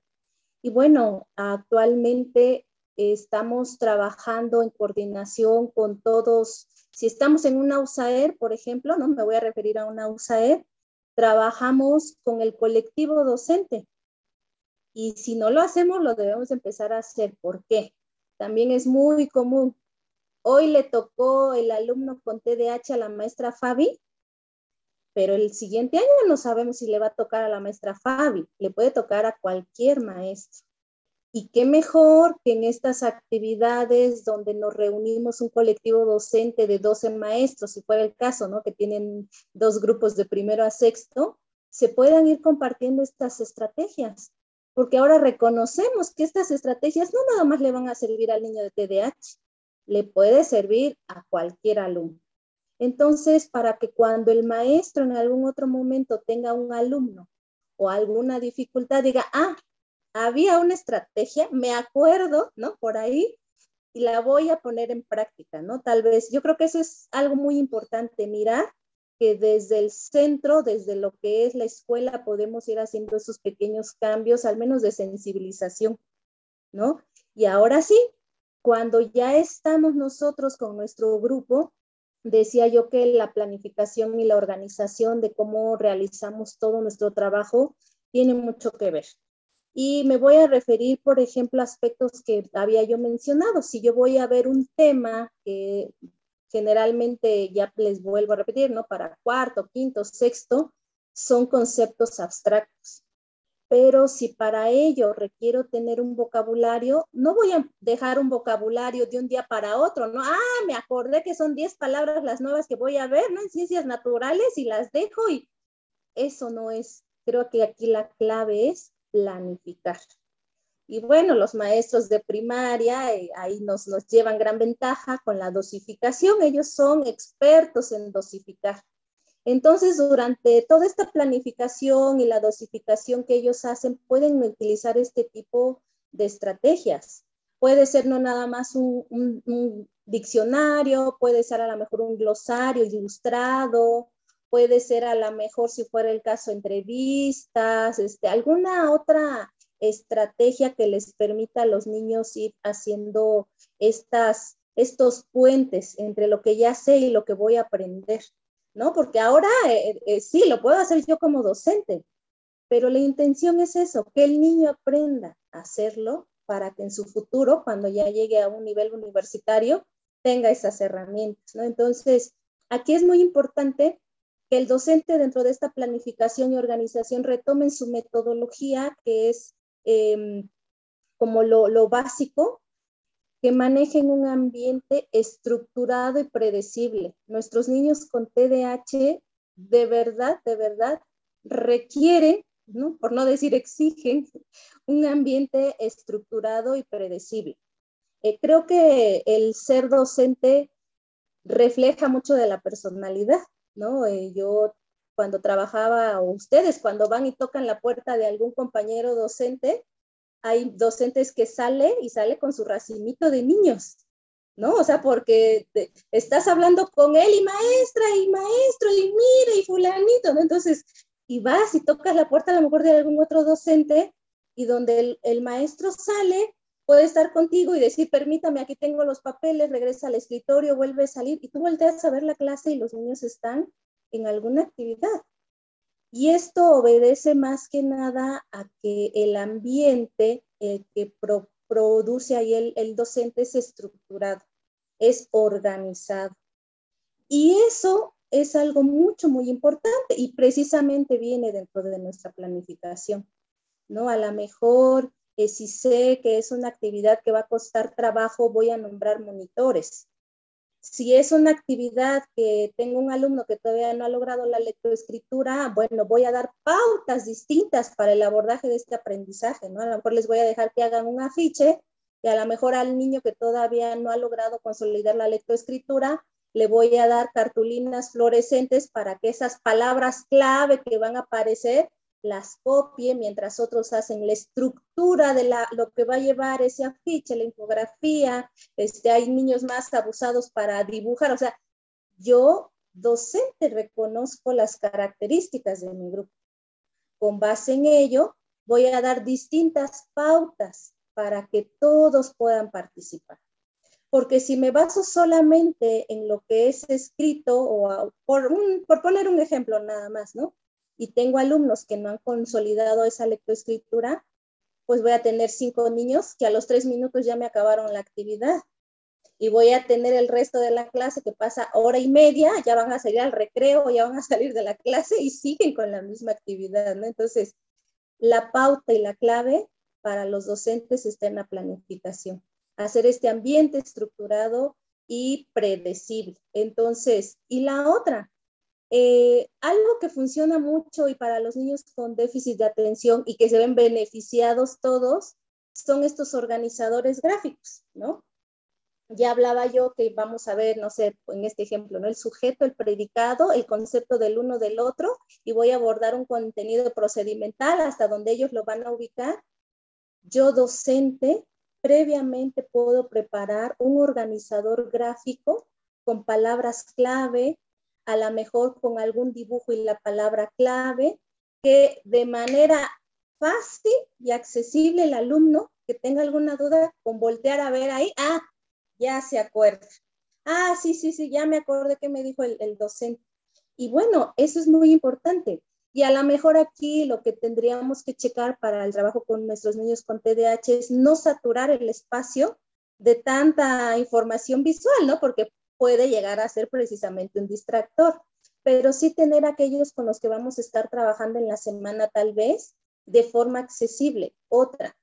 Y bueno, actualmente estamos trabajando en coordinación con todos. Si estamos en una USAER, por ejemplo, no me voy a referir a una USAER, trabajamos con el colectivo docente, y si no lo hacemos, lo debemos empezar a hacer. ¿Por qué? También es muy común. Hoy le tocó el alumno con TDAH a la maestra Fabi, pero el siguiente año no sabemos si le va a tocar a la maestra Fabi, le puede tocar a cualquier maestro. Y qué mejor que en estas actividades donde nos reunimos un colectivo docente de 12 maestros, si fuera el caso, ¿no? Que tienen dos grupos de primero a sexto, se puedan ir compartiendo estas estrategias porque ahora reconocemos que estas estrategias no nada más le van a servir al niño de TDAH, le puede servir a cualquier alumno. Entonces, para que cuando el maestro en algún otro momento tenga un alumno o alguna dificultad, diga, ah, había una estrategia, me acuerdo, ¿no? Por ahí, y la voy a poner en práctica, ¿no? Tal vez, yo creo que eso es algo muy importante, mirar que desde el centro, desde lo que es la escuela, podemos ir haciendo esos pequeños cambios, al menos de sensibilización, ¿no? Y ahora sí, cuando ya estamos nosotros con nuestro grupo, decía yo que la planificación y la organización de cómo realizamos todo nuestro trabajo tiene mucho que ver. Y me voy a referir, por ejemplo, a aspectos que había yo mencionado. Si yo voy a ver un tema que generalmente, ya les vuelvo a repetir, ¿no? Para cuarto, quinto, sexto, son conceptos abstractos. Pero si para ello requiero tener un vocabulario, no voy a dejar un vocabulario de un día para otro, ¿no? Ah, me acordé que son 10 palabras las nuevas que voy a ver, ¿no? En ciencias naturales y las dejo y eso no es, creo que aquí la clave es planificar. Y bueno, los maestros de primaria eh, ahí nos, nos llevan gran ventaja con la dosificación. Ellos son expertos en dosificar. Entonces, durante toda esta planificación y la dosificación que ellos hacen, pueden utilizar este tipo de estrategias. Puede ser no nada más un, diccionario, puede ser a lo mejor un glosario ilustrado, puede ser a lo mejor, si fuera el caso, entrevistas, este, alguna otra estrategia que les permita a los niños ir haciendo estas, estos puentes entre lo que ya sé y lo que voy a aprender, ¿no? Porque ahora eh, eh, sí, lo puedo hacer yo como docente, pero la intención es eso, que el niño aprenda a hacerlo para que en su futuro, cuando ya llegue a un nivel universitario, tenga esas herramientas, ¿no? Entonces, aquí es muy importante que el docente dentro de esta planificación y organización retomen su metodología, que es Em, como lo, básico, que manejen un ambiente estructurado y predecible. Nuestros niños con TDAH de verdad, de verdad, requieren, ¿no? por no decir exigen, <laughs> un ambiente estructurado y predecible. Eh, creo que el ser docente refleja mucho de la personalidad, ¿no? Eh, yo cuando trabajaba, o ustedes cuando van y tocan la puerta de algún compañero docente, hay docentes que sale y sale con su racimito de niños, ¿no? O sea, porque estás hablando con él y maestra y maestro y mire y fulanito, ¿no? Entonces, y vas y tocas la puerta a lo mejor de algún otro docente y donde el, el maestro sale, puede estar contigo y decir, permítame, aquí tengo los papeles, regresa al escritorio, vuelve a salir y tú volteas a ver la clase y los niños están en alguna actividad. Y esto obedece más que nada a que el ambiente que produce ahí el, el, docente es estructurado. es organizado. Y eso es algo mucho, muy importante y precisamente viene dentro de nuestra planificación, ¿no? A lo mejor, eh, si sé que es una actividad que va a costar trabajo, voy a nombrar monitores. Si es una actividad que tengo un alumno que todavía no ha logrado la lectoescritura, bueno, voy a dar pautas distintas para el abordaje de este aprendizaje, ¿no? A lo mejor les voy a dejar que hagan un afiche y a lo mejor al niño que todavía no ha logrado consolidar la lectoescritura, le voy a dar cartulinas fluorescentes para que esas palabras clave que van a aparecer las copie mientras otros hacen la estructura de la, lo que va a llevar ese afiche, la infografía. Este, hay niños más abusados para dibujar. O sea, yo, docente, reconozco las características de mi grupo. Con base en ello, voy a dar distintas pautas para que todos puedan participar porque si me baso solamente en lo que es escrito, o por, por poner un ejemplo nada más, ¿no? Y tengo alumnos que no han consolidado esa lectoescritura, pues voy a tener cinco niños que a los tres minutos ya me acabaron la actividad. Y voy a tener el resto de la clase que pasa hora y media, ya van a salir al recreo, ya van a salir de la clase y siguen con la misma actividad. Entonces, la pauta y la clave para los docentes está en la planificación hacer este ambiente estructurado y predecible. Entonces, y la otra, eh, algo que funciona mucho y para los niños con déficit de atención y que se ven beneficiados todos, son estos organizadores gráficos, ¿no? Ya hablaba yo que vamos a ver, no sé, en este ejemplo, ¿no? El sujeto, el predicado, el concepto del uno del otro, y voy a abordar un contenido procedimental hasta donde ellos lo van a ubicar. Yo, docente, previamente puedo preparar un organizador gráfico con palabras clave, a lo mejor con algún dibujo y la palabra clave, que de manera fácil y accesible el alumno que tenga alguna duda, con voltear a ver ahí, ah, ya se acuerda. Ah, sí, sí, sí, ya me acordé que me dijo el, el docente. Y bueno, eso es muy importante. Y a lo mejor aquí lo que tendríamos que checar para el trabajo con nuestros niños con TDAH es no saturar el espacio de tanta información visual, ¿no? Porque puede llegar a ser precisamente un distractor, pero sí tener aquellos con los que vamos a estar trabajando en la semana tal vez de forma accesible. Otra,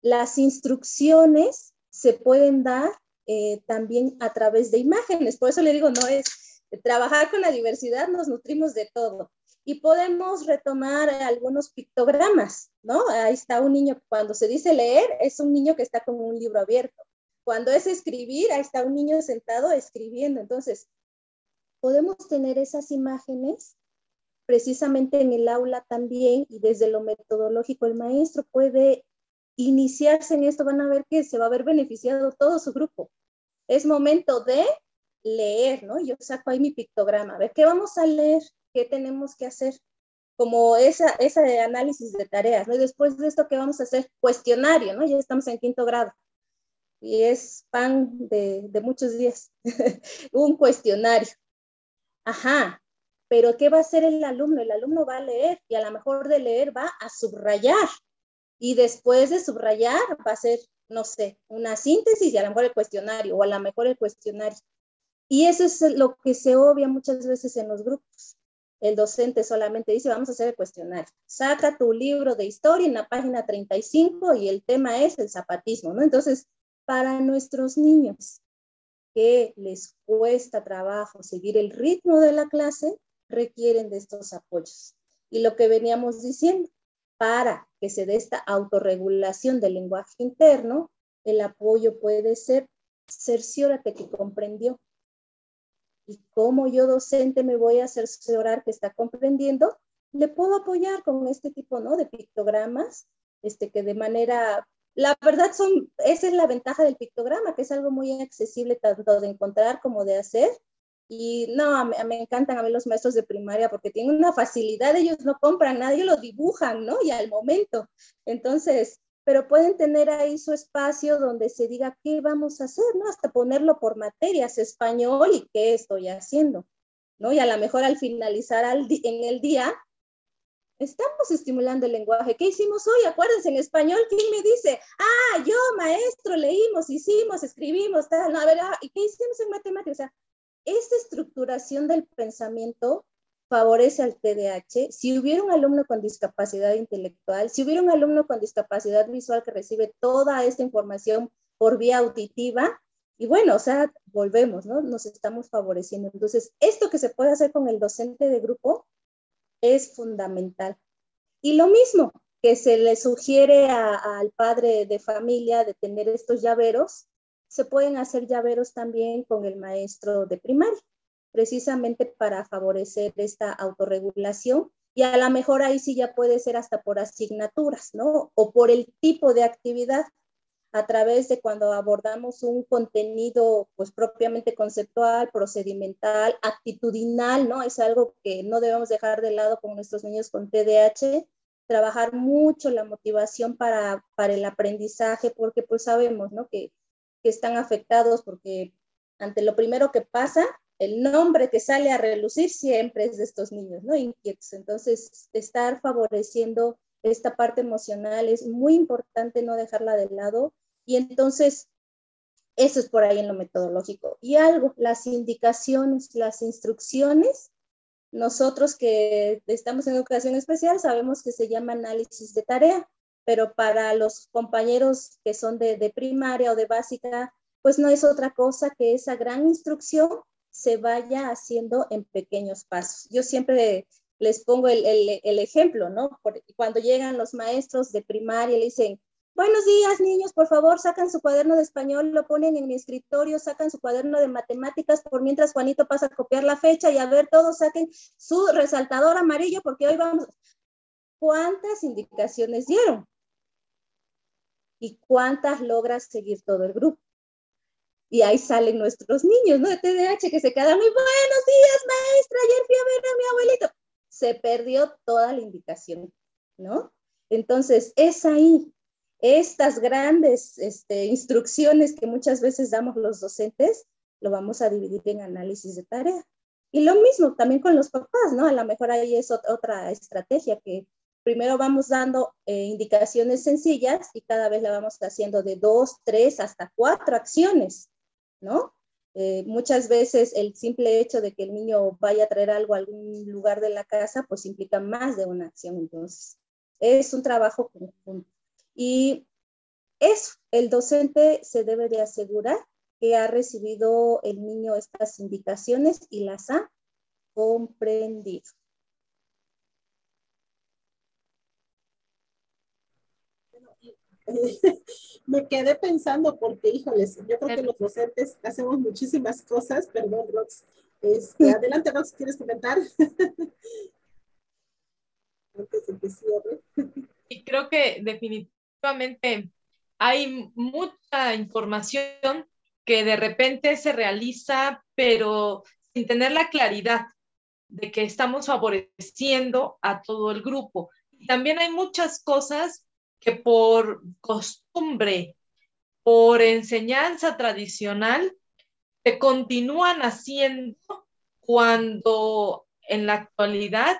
las instrucciones se pueden dar eh, también a través de imágenes, por eso le digo, no es trabajar con la diversidad, nos nutrimos de todo y podemos retomar algunos pictogramas, ¿no? Ahí está un niño, cuando se dice leer, es un niño que está con un libro abierto. Cuando es escribir, ahí está un niño sentado escribiendo. Entonces, podemos tener esas imágenes precisamente en el aula también y desde lo metodológico el maestro puede iniciarse en esto, van a ver que se va a ver beneficiado todo su grupo. Es momento de leer, ¿no? Yo saco ahí mi pictograma, a ver, ¿qué vamos a leer? qué tenemos que hacer, como esa, ese análisis de tareas, ¿no? Y después de esto, ¿qué vamos a hacer? Cuestionario, ¿no? Ya estamos en quinto grado. Y es pan de, de muchos días, <laughs> un cuestionario. Ajá, pero ¿qué va a hacer el alumno? El alumno va a leer y a lo mejor de leer va a subrayar. Y después de subrayar va a hacer, no sé, una síntesis y a lo mejor el cuestionario o a lo mejor el cuestionario. Y eso es lo que se obvia muchas veces en los grupos el docente solamente dice, vamos a hacer el cuestionario. Saca tu libro de historia en la página 35 y el tema es el zapatismo, ¿no? Entonces, para nuestros niños que les cuesta trabajo seguir el ritmo de la clase, requieren de estos apoyos. Y lo que veníamos diciendo, para que se dé esta autorregulación del lenguaje interno, el apoyo puede ser cerciórate que comprendió, y cómo yo docente me voy a asesorar que está comprendiendo, le puedo apoyar con este tipo, ¿no? De pictogramas, este, que de manera, la verdad son, esa es la ventaja del pictograma, que es algo muy accesible tanto de encontrar como de hacer. Y no, me, encantan a mí los maestros de primaria porque tienen una facilidad, ellos no compran nada, lo dibujan, ¿no? Y al momento. Entonces, pero pueden tener ahí su espacio donde se diga qué vamos a hacer, ¿no? Hasta ponerlo por materias, español y qué estoy haciendo, ¿no? Y a lo mejor al finalizar al en el día, Estamos estimulando el lenguaje. ¿Qué hicimos hoy? Acuérdense, en español, ¿quién me dice? Ah, yo, maestro, leímos, hicimos, escribimos, tal. No, a ver, ah, ¿y qué hicimos en matemáticas? O sea, esta estructuración del pensamiento favorece al TDAH. Si hubiera un alumno con discapacidad intelectual, si hubiera un alumno con discapacidad visual que recibe toda esta información por vía auditiva, y bueno, o sea, volvemos, ¿no? Nos estamos favoreciendo. Entonces, esto que se puede hacer con el docente de grupo es fundamental. Y lo mismo que se le sugiere al padre de familia de tener estos llaveros, se pueden hacer llaveros también con el maestro de primaria, precisamente para favorecer esta autorregulación. Y a lo mejor ahí sí ya puede ser hasta por asignaturas, ¿no? O por el tipo de actividad a través de cuando abordamos un contenido pues propiamente conceptual, procedimental, actitudinal, ¿no? Es algo que no debemos dejar de lado con nuestros niños con TDAH, trabajar mucho la motivación para, para el aprendizaje, porque pues sabemos, ¿no? Que, que están afectados porque ante lo primero que pasa, el nombre que sale a relucir siempre es de estos niños, ¿no? Inquietos. Entonces, estar favoreciendo esta parte emocional es muy importante no dejarla de lado y entonces, eso es por ahí en lo metodológico. Y algo, las indicaciones, las instrucciones, nosotros que estamos en educación especial sabemos que se llama análisis de tarea, pero para los compañeros que son de, primaria o de básica, pues no es otra cosa que esa gran instrucción se vaya haciendo en pequeños pasos. Yo siempre les pongo el, el ejemplo, ¿no? cuando llegan los maestros de primaria, le dicen, Buenos días, niños, por favor, sacan su cuaderno de español, lo ponen en mi escritorio, sacan su cuaderno de matemáticas, por mientras Juanito pasa a copiar la fecha y a ver, todos saquen su resaltador amarillo porque hoy vamos. ¿Cuántas indicaciones dieron? ¿Y cuántas logra seguir todo el grupo? Y ahí salen nuestros niños, ¿no? De TDAH que se quedan muy buenos días, maestra, ayer fui a ver a mi abuelito. Se perdió toda la indicación, ¿no? Entonces, es ahí, estas grandes este, instrucciones que muchas veces damos los docentes, lo vamos a dividir en análisis de tarea. Y lo mismo también con los papás, ¿no? A lo mejor ahí es otra estrategia que primero vamos dando eh, indicaciones sencillas y cada vez la vamos haciendo de dos, tres, hasta cuatro acciones, ¿no? Eh, muchas veces el simple hecho de que el niño vaya a traer algo a algún lugar de la casa, pues implica más de una acción. Entonces, es un trabajo conjunto. Y es el docente se debe de asegurar que ha recibido el niño estas indicaciones y las ha comprendido. <laughs> me quedé pensando porque, híjoles, yo creo que los docentes hacemos muchísimas cosas. Perdón, Rox. Este, <laughs> adelante, Rox, ¿quieres comentar? <laughs> Antes de que cierre. Y creo que definitivamente hay mucha información que de repente se realiza, pero sin tener la claridad de que estamos favoreciendo a todo el grupo. También hay muchas cosas que por costumbre, por enseñanza tradicional, se continúan haciendo cuando en la actualidad,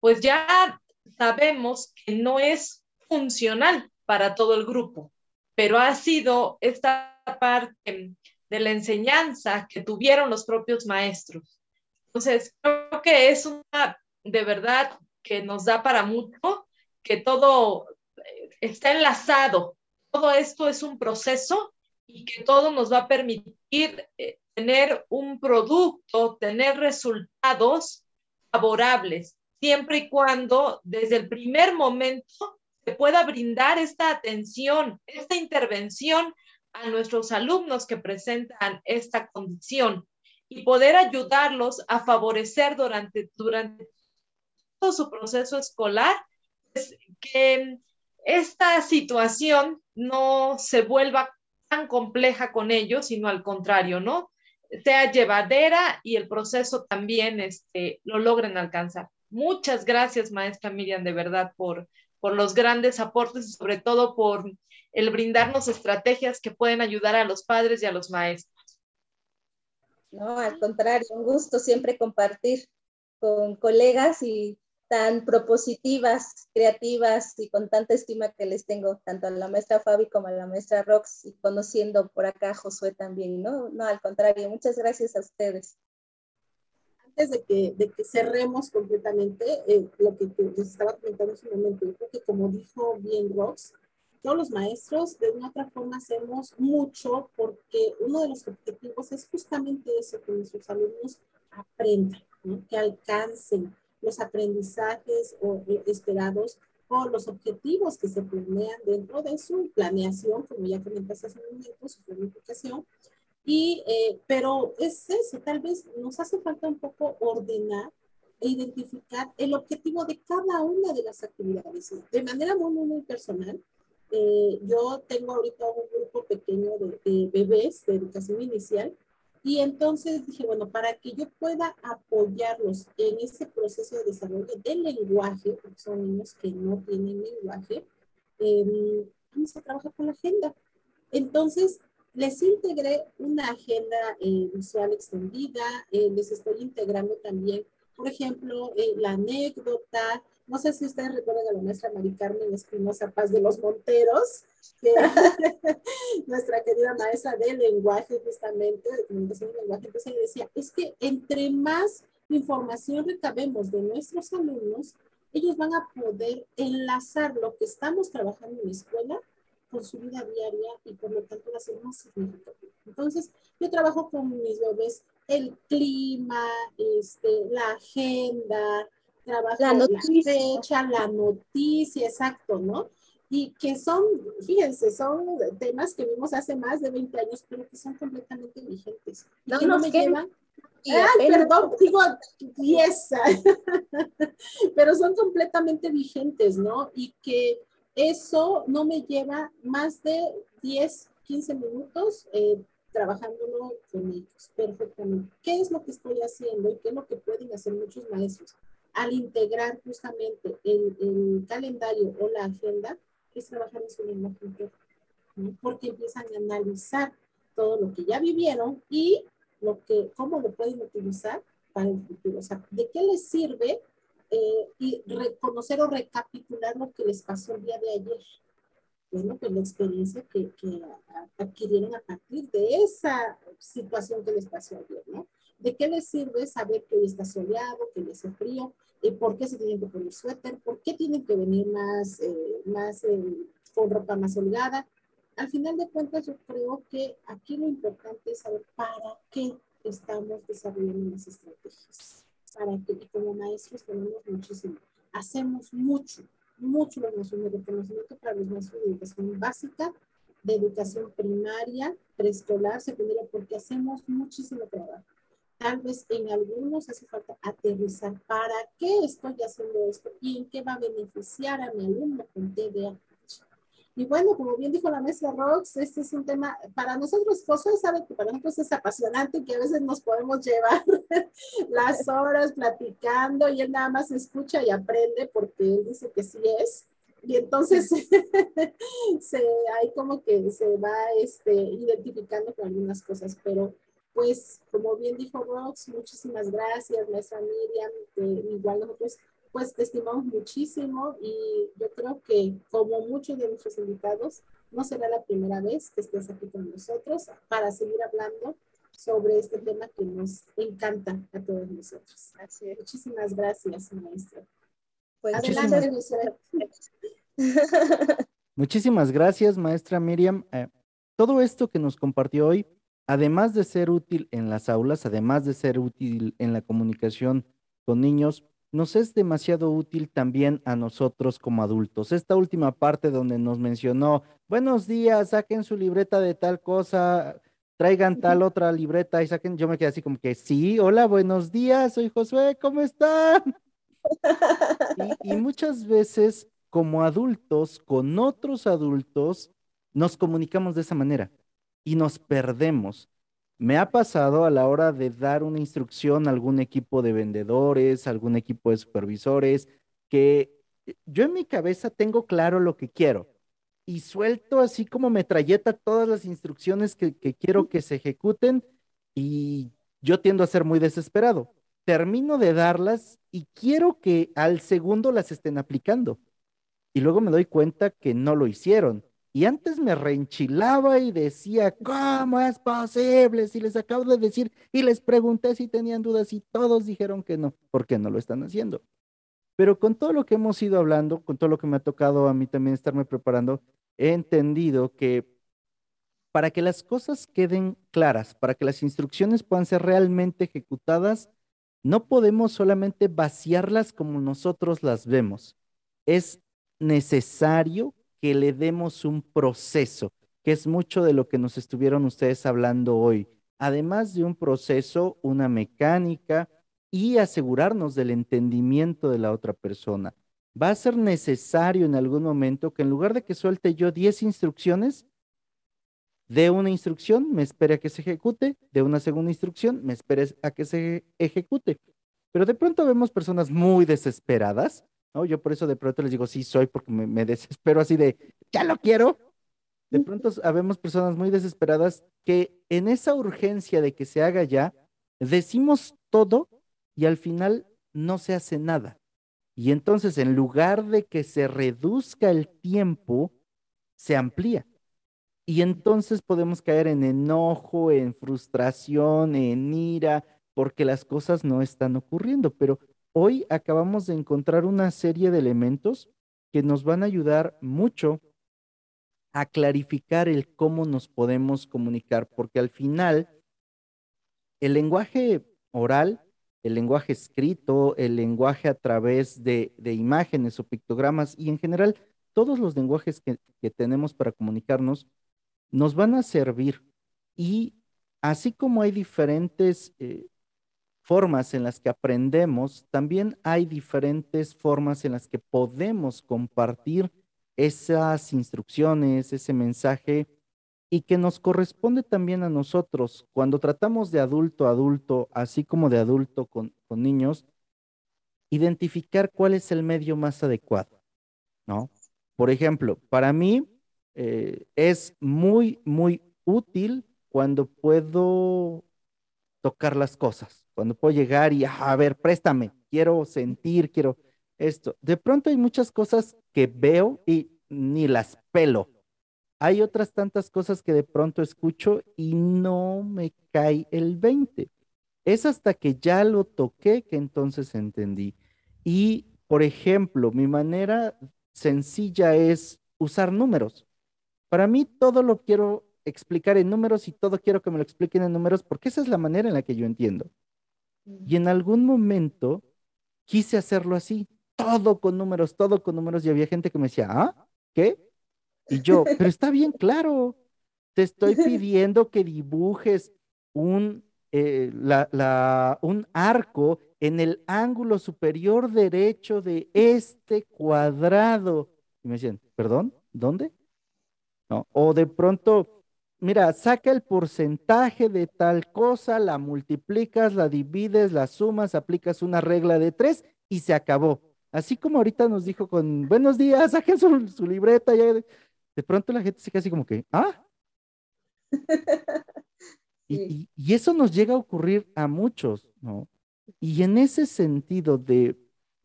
pues ya sabemos que no es funcional para todo el grupo, pero ha sido esta parte de la enseñanza que tuvieron los propios maestros. Entonces, creo que es una, de verdad, que nos da para mucho, que todo eh, está enlazado, todo esto es un proceso y que todo nos va a permitir eh, tener un producto, tener resultados favorables, siempre y cuando desde el primer momento pueda brindar esta atención, esta intervención a nuestros alumnos que presentan esta condición y poder ayudarlos a favorecer durante, durante todo su proceso escolar, pues, que esta situación no se vuelva tan compleja con ellos, sino al contrario, ¿no? Sea llevadera y el proceso también este, lo logren alcanzar. Muchas gracias, maestra Miriam, de verdad, por, por los grandes aportes y sobre todo por el brindarnos estrategias que pueden ayudar a los padres y a los maestros. No, al contrario, un gusto siempre compartir con colegas y tan propositivas, creativas y con tanta estima que les tengo, tanto a la maestra Fabi como a la maestra Rox, y conociendo por acá a Josué también, ¿no? No, al contrario, muchas gracias a ustedes. Antes de que, de que cerremos completamente, eh, lo que les estaba comentando en un momento, yo creo que como dijo bien Rox, todos los maestros de una otra forma hacemos mucho porque uno de los objetivos es justamente eso, que nuestros alumnos aprendan, que alcancen los aprendizajes o, eh, esperados o los objetivos que se planean dentro de su planeación, como ya comentaste hace un momento, su planificación. Y, eh, pero es eso, tal vez nos hace falta un poco ordenar e identificar el objetivo de cada una de las actividades. De manera muy, muy, muy personal, eh, yo tengo ahorita un grupo pequeño de bebés de educación inicial y entonces dije, bueno, para que yo pueda apoyarlos en ese proceso de desarrollo del lenguaje, porque son niños que no tienen lenguaje, eh, vamos a trabajar con la agenda. Entonces, les integré una agenda eh, visual extendida, eh, les estoy integrando también, por ejemplo, eh, la anécdota, no sé si ustedes recuerdan a la maestra Mari Carmen Espinosa Paz de los Monteros, que <laughs> nuestra querida maestra de lenguaje, justamente, de comunicación de lenguaje, entonces ella decía, es que entre más información recabemos de nuestros alumnos, ellos van a poder enlazar lo que estamos trabajando en la escuela con su vida diaria y por lo tanto va a ser más significativo. Entonces, yo trabajo con mis bebés el clima, este, la agenda, trabajo la, noticia. la fecha, la noticia, exacto, ¿no? Y que son, fíjense, son temas que vimos hace más de 20 años, pero que son completamente vigentes. No, que no me llevan... Ay, perdón, digo 10, <laughs> pero son completamente vigentes, ¿no? Y que eso no me lleva más de 10, 15 minutos eh, trabajándolo con ellos perfectamente. ¿Qué es lo que estoy haciendo y qué es lo que pueden hacer muchos maestros? al integrar justamente el, el calendario o la agenda, es trabajar en su lenguaje interno, porque empiezan a analizar todo lo que ya vivieron y lo que, cómo lo pueden utilizar para el futuro. O sea, ¿de qué les sirve eh, y reconocer o recapitular lo que les pasó el día de ayer? Bueno, pues la experiencia que, que adquirieron a partir de esa situación que les pasó ayer, ¿no? ¿De qué les sirve saber que hoy está soleado, que hoy hace frío? Eh, ¿Por qué se tienen que poner suéter? ¿Por qué tienen que venir más, eh, más eh, con ropa más holgada? Al final de cuentas, yo creo que aquí lo importante es saber para qué estamos desarrollando las estrategias. Para que como maestros tenemos muchísimo. Hacemos mucho, mucho los maestros de reconocimiento para los maestros de educación básica, de educación primaria, preescolar, secundaria, porque hacemos muchísimo trabajo. Tal vez en algunos hace falta aterrizar para qué estoy haciendo esto y en qué va a beneficiar a mi alumno con TDAH. Y bueno, como bien dijo la maestra Rox, este es un tema, para nosotros, Josué sabe que para nosotros es apasionante, que a veces nos podemos llevar <laughs> las horas platicando y él nada más escucha y aprende porque él dice que sí es. Y entonces <laughs> se, hay como que se va este, identificando con algunas cosas, pero pues como bien dijo Rox, muchísimas gracias, maestra Miriam, igual nosotros pues te estimamos muchísimo y yo creo que como muchos de nuestros invitados, no será la primera vez que estés aquí con nosotros para seguir hablando sobre este tema que nos encanta a todos nosotros. Muchísimas gracias, maestra. Pues Adelante, <laughs> Muchísimas gracias, maestra Miriam. Eh, todo esto que nos compartió hoy además de ser útil en las aulas, además de ser útil en la comunicación con niños, nos es demasiado útil también a nosotros como adultos. Esta última parte donde nos mencionó, buenos días, saquen su libreta de tal cosa, traigan tal otra libreta y saquen, yo me quedé así como que, sí, hola, buenos días, soy Josué, ¿cómo están? Y, y <laughs> muchas veces como adultos, con otros adultos, nos comunicamos de esa manera y nos perdemos. Me ha pasado a la hora de dar una instrucción a algún equipo de vendedores, algún equipo de supervisores, que yo en mi cabeza tengo claro lo que quiero y suelto así como metralleta todas las instrucciones que, quiero que se ejecuten y yo tiendo a ser muy desesperado. termino de darlas y quiero que al segundo las estén aplicando. Y luego me doy cuenta que no lo hicieron. Y antes me reenchilaba y decía, ¿cómo es posible? Si les acabo de decir y les pregunté si tenían dudas y todos dijeron que no, ¿por qué no lo están haciendo? Pero con todo lo que hemos ido hablando, con todo lo que me ha tocado a mí también estarme preparando, he entendido que para que las cosas queden claras, para que las instrucciones puedan ser realmente ejecutadas, no podemos solamente vaciarlas como nosotros las vemos. Es necesario que le demos un proceso, que es mucho de lo que nos estuvieron ustedes hablando hoy. Además de un proceso, una mecánica y asegurarnos del entendimiento de la otra persona. Va a ser necesario en algún momento que en lugar de que suelte yo 10 instrucciones, de una instrucción, me espere a que se ejecute, de una segunda instrucción, me espere a que se ejecute. Pero de pronto vemos personas muy desesperadas, ¿no? Yo por eso de pronto les digo, sí, soy, porque me, <laughs> desespero así de, ya lo quiero. De pronto vemos personas muy desesperadas que en esa urgencia de que se haga ya, decimos todo y al final no se hace nada. Y entonces en lugar de que se reduzca el tiempo, se amplía. Y entonces podemos caer en enojo, en frustración, en ira, porque las cosas no están ocurriendo. Pero hoy acabamos de encontrar una serie de elementos que nos van a ayudar mucho a clarificar el cómo nos podemos comunicar, porque al final el lenguaje oral, el lenguaje escrito, el lenguaje a través de, imágenes o pictogramas y en general todos los lenguajes que, tenemos para comunicarnos nos van a servir. Y así como hay diferentes eh, formas en las que aprendemos, también hay diferentes formas en las que podemos compartir esas instrucciones, ese mensaje y que nos corresponde también a nosotros cuando tratamos de adulto a adulto, así como de adulto con, con niños, identificar cuál es el medio más adecuado, ¿no? Por ejemplo, para mí, eh, es muy, muy útil cuando puedo tocar las cosas, cuando puedo llegar y, a ver, préstame, quiero sentir, quiero esto. De pronto hay muchas cosas que veo y ni las pelo. Hay otras tantas cosas que de pronto escucho y no me cae el 20. Es hasta que ya lo toqué que entonces entendí. Y, por ejemplo, mi manera sencilla es usar números. Para mí todo lo quiero explicar en números y todo quiero que me lo expliquen en números porque esa es la manera en la que yo entiendo. Y en algún momento quise hacerlo así, todo con números, todo con números y había gente que me decía, ¿ah? ¿Qué? Y yo, <laughs> pero está bien claro, te estoy <laughs> pidiendo que dibujes un, eh, un arco en el ángulo superior derecho de este cuadrado. Y me decían, ¿perdón? ¿Dónde? O de pronto, mira, saca el porcentaje de tal cosa, la multiplicas, la divides, la sumas, aplicas una regla de tres y se acabó. Así como ahorita nos dijo con buenos días, saquen su, libreta. Ya. De pronto la gente se queda así como que, ¿ah? <laughs> Y, y, eso nos llega a ocurrir a muchos, ¿no? Y en ese sentido de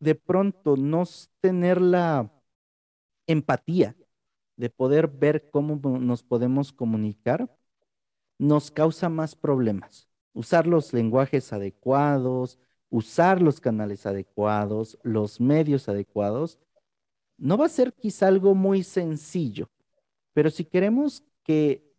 de pronto no tener la empatía de poder ver cómo nos podemos comunicar, nos causa más problemas. Usar los lenguajes adecuados, usar los canales adecuados, los medios adecuados, no va a ser quizá algo muy sencillo, pero si queremos que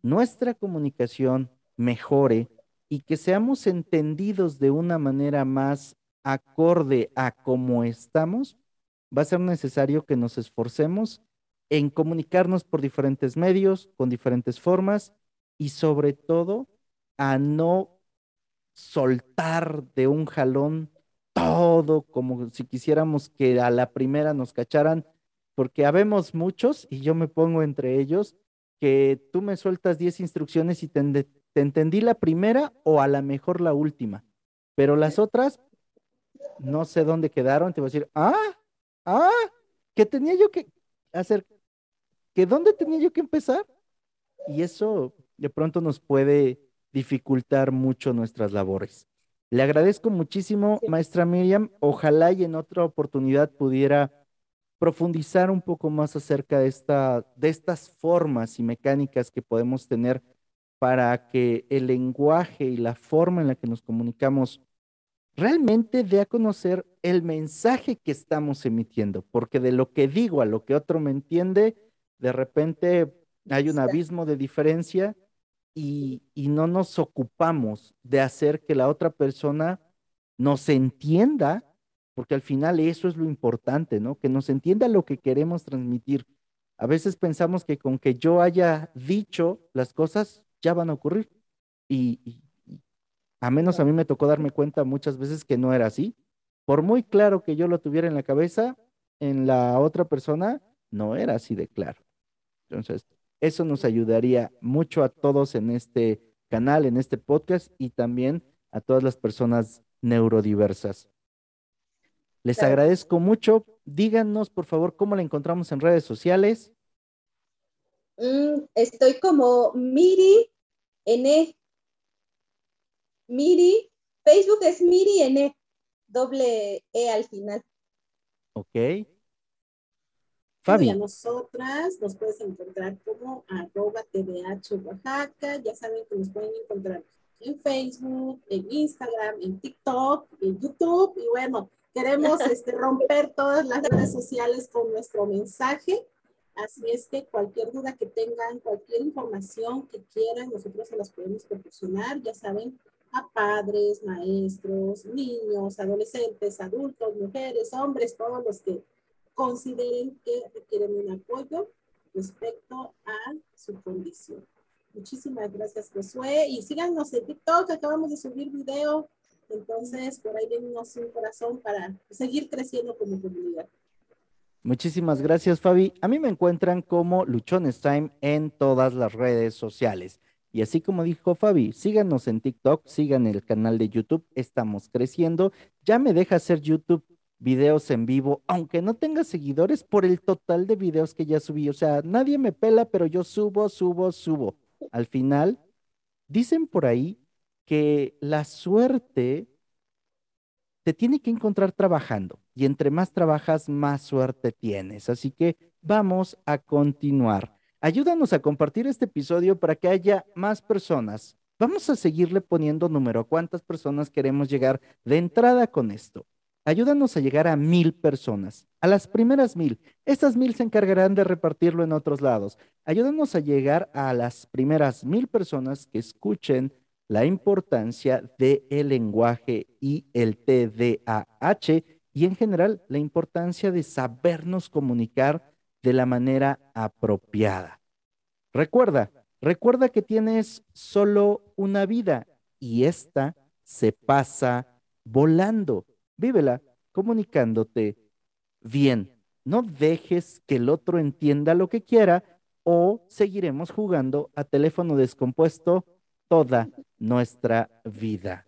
nuestra comunicación mejore y que seamos entendidos de una manera más acorde a cómo estamos, va a ser necesario que nos esforcemos en comunicarnos por diferentes medios, con diferentes formas y sobre todo a no soltar de un jalón todo como si quisiéramos que a la primera nos cacharan, porque habemos muchos y yo me pongo entre ellos que tú me sueltas 10 instrucciones y te, te entendí la primera o a la mejor la última, pero las otras no sé dónde quedaron, te voy a decir, ah, ah, que tenía yo que hacer que dónde tenía yo que empezar. Y eso de pronto nos puede dificultar mucho nuestras labores. Le agradezco muchísimo, maestra Miriam. Ojalá y en otra oportunidad pudiera profundizar un poco más acerca de, esta, de estas formas y mecánicas que podemos tener para que el lenguaje y la forma en la que nos comunicamos realmente dé a conocer el mensaje que estamos emitiendo, porque de lo que digo a lo que otro me entiende, de repente hay un abismo de diferencia y, y no nos ocupamos de hacer que la otra persona nos entienda, porque al final eso es lo importante, ¿no? Que nos entienda lo que queremos transmitir. A veces pensamos que con que yo haya dicho las cosas ya van a ocurrir. Y, a menos a mí me tocó darme cuenta muchas veces que no era así. Por muy claro que yo lo tuviera en la cabeza, en la otra persona no era así de claro. Entonces, eso nos ayudaría mucho a todos en este canal, en este podcast y también a todas las personas neurodiversas. Les agradezco mucho. Díganos, por favor, cómo la encontramos en redes sociales. Mm, estoy como Miri N. Miri. Facebook es Miri N. Doble E al final. Ok. Fabi. Y a nosotras nos puedes encontrar como arroba TDH Oaxaca. Ya saben que nos pueden encontrar en Facebook, en Instagram, en TikTok, en YouTube. Y bueno, queremos <laughs> este, romper todas las redes sociales con nuestro mensaje Así es que cualquier duda que tengan, cualquier información que quieran, nosotros se las podemos proporcionar, ya saben, a padres, maestros, niños, adolescentes, adultos, mujeres, hombres, todos los que consideren que requieren un apoyo respecto a su condición. Muchísimas gracias, Josué. Y síganos en TikTok, acabamos de subir video. Entonces, por ahí venimos un corazón para seguir creciendo como comunidad. Muchísimas gracias, Fabi. A mí me encuentran como Luchones Time en todas las redes sociales. Y así como dijo Fabi, síganos en TikTok, sigan el canal de YouTube, estamos creciendo. Ya me deja hacer YouTube videos en vivo, aunque no tenga seguidores por el total de videos que ya subí. O sea, nadie me pela, pero yo subo, subo, subo. Al final, dicen por ahí que la suerte te tiene que encontrar trabajando y entre más trabajas, más suerte tienes. Así que vamos a continuar. Ayúdanos a compartir este episodio para que haya más personas. Vamos a seguirle poniendo número a cuántas personas queremos llegar de entrada con esto. Ayúdanos a llegar a mil personas, a las primeras mil. Estas mil se encargarán de repartirlo en otros lados. Ayúdanos a llegar a las primeras mil personas que escuchen la importancia del lenguaje y el TDAH y en general la importancia de sabernos comunicar de la manera apropiada. Recuerda, recuerda que tienes solo una vida y esta se pasa volando. Vívela comunicándote bien. No dejes que el otro entienda lo que quiera o seguiremos jugando a teléfono descompuesto toda nuestra vida.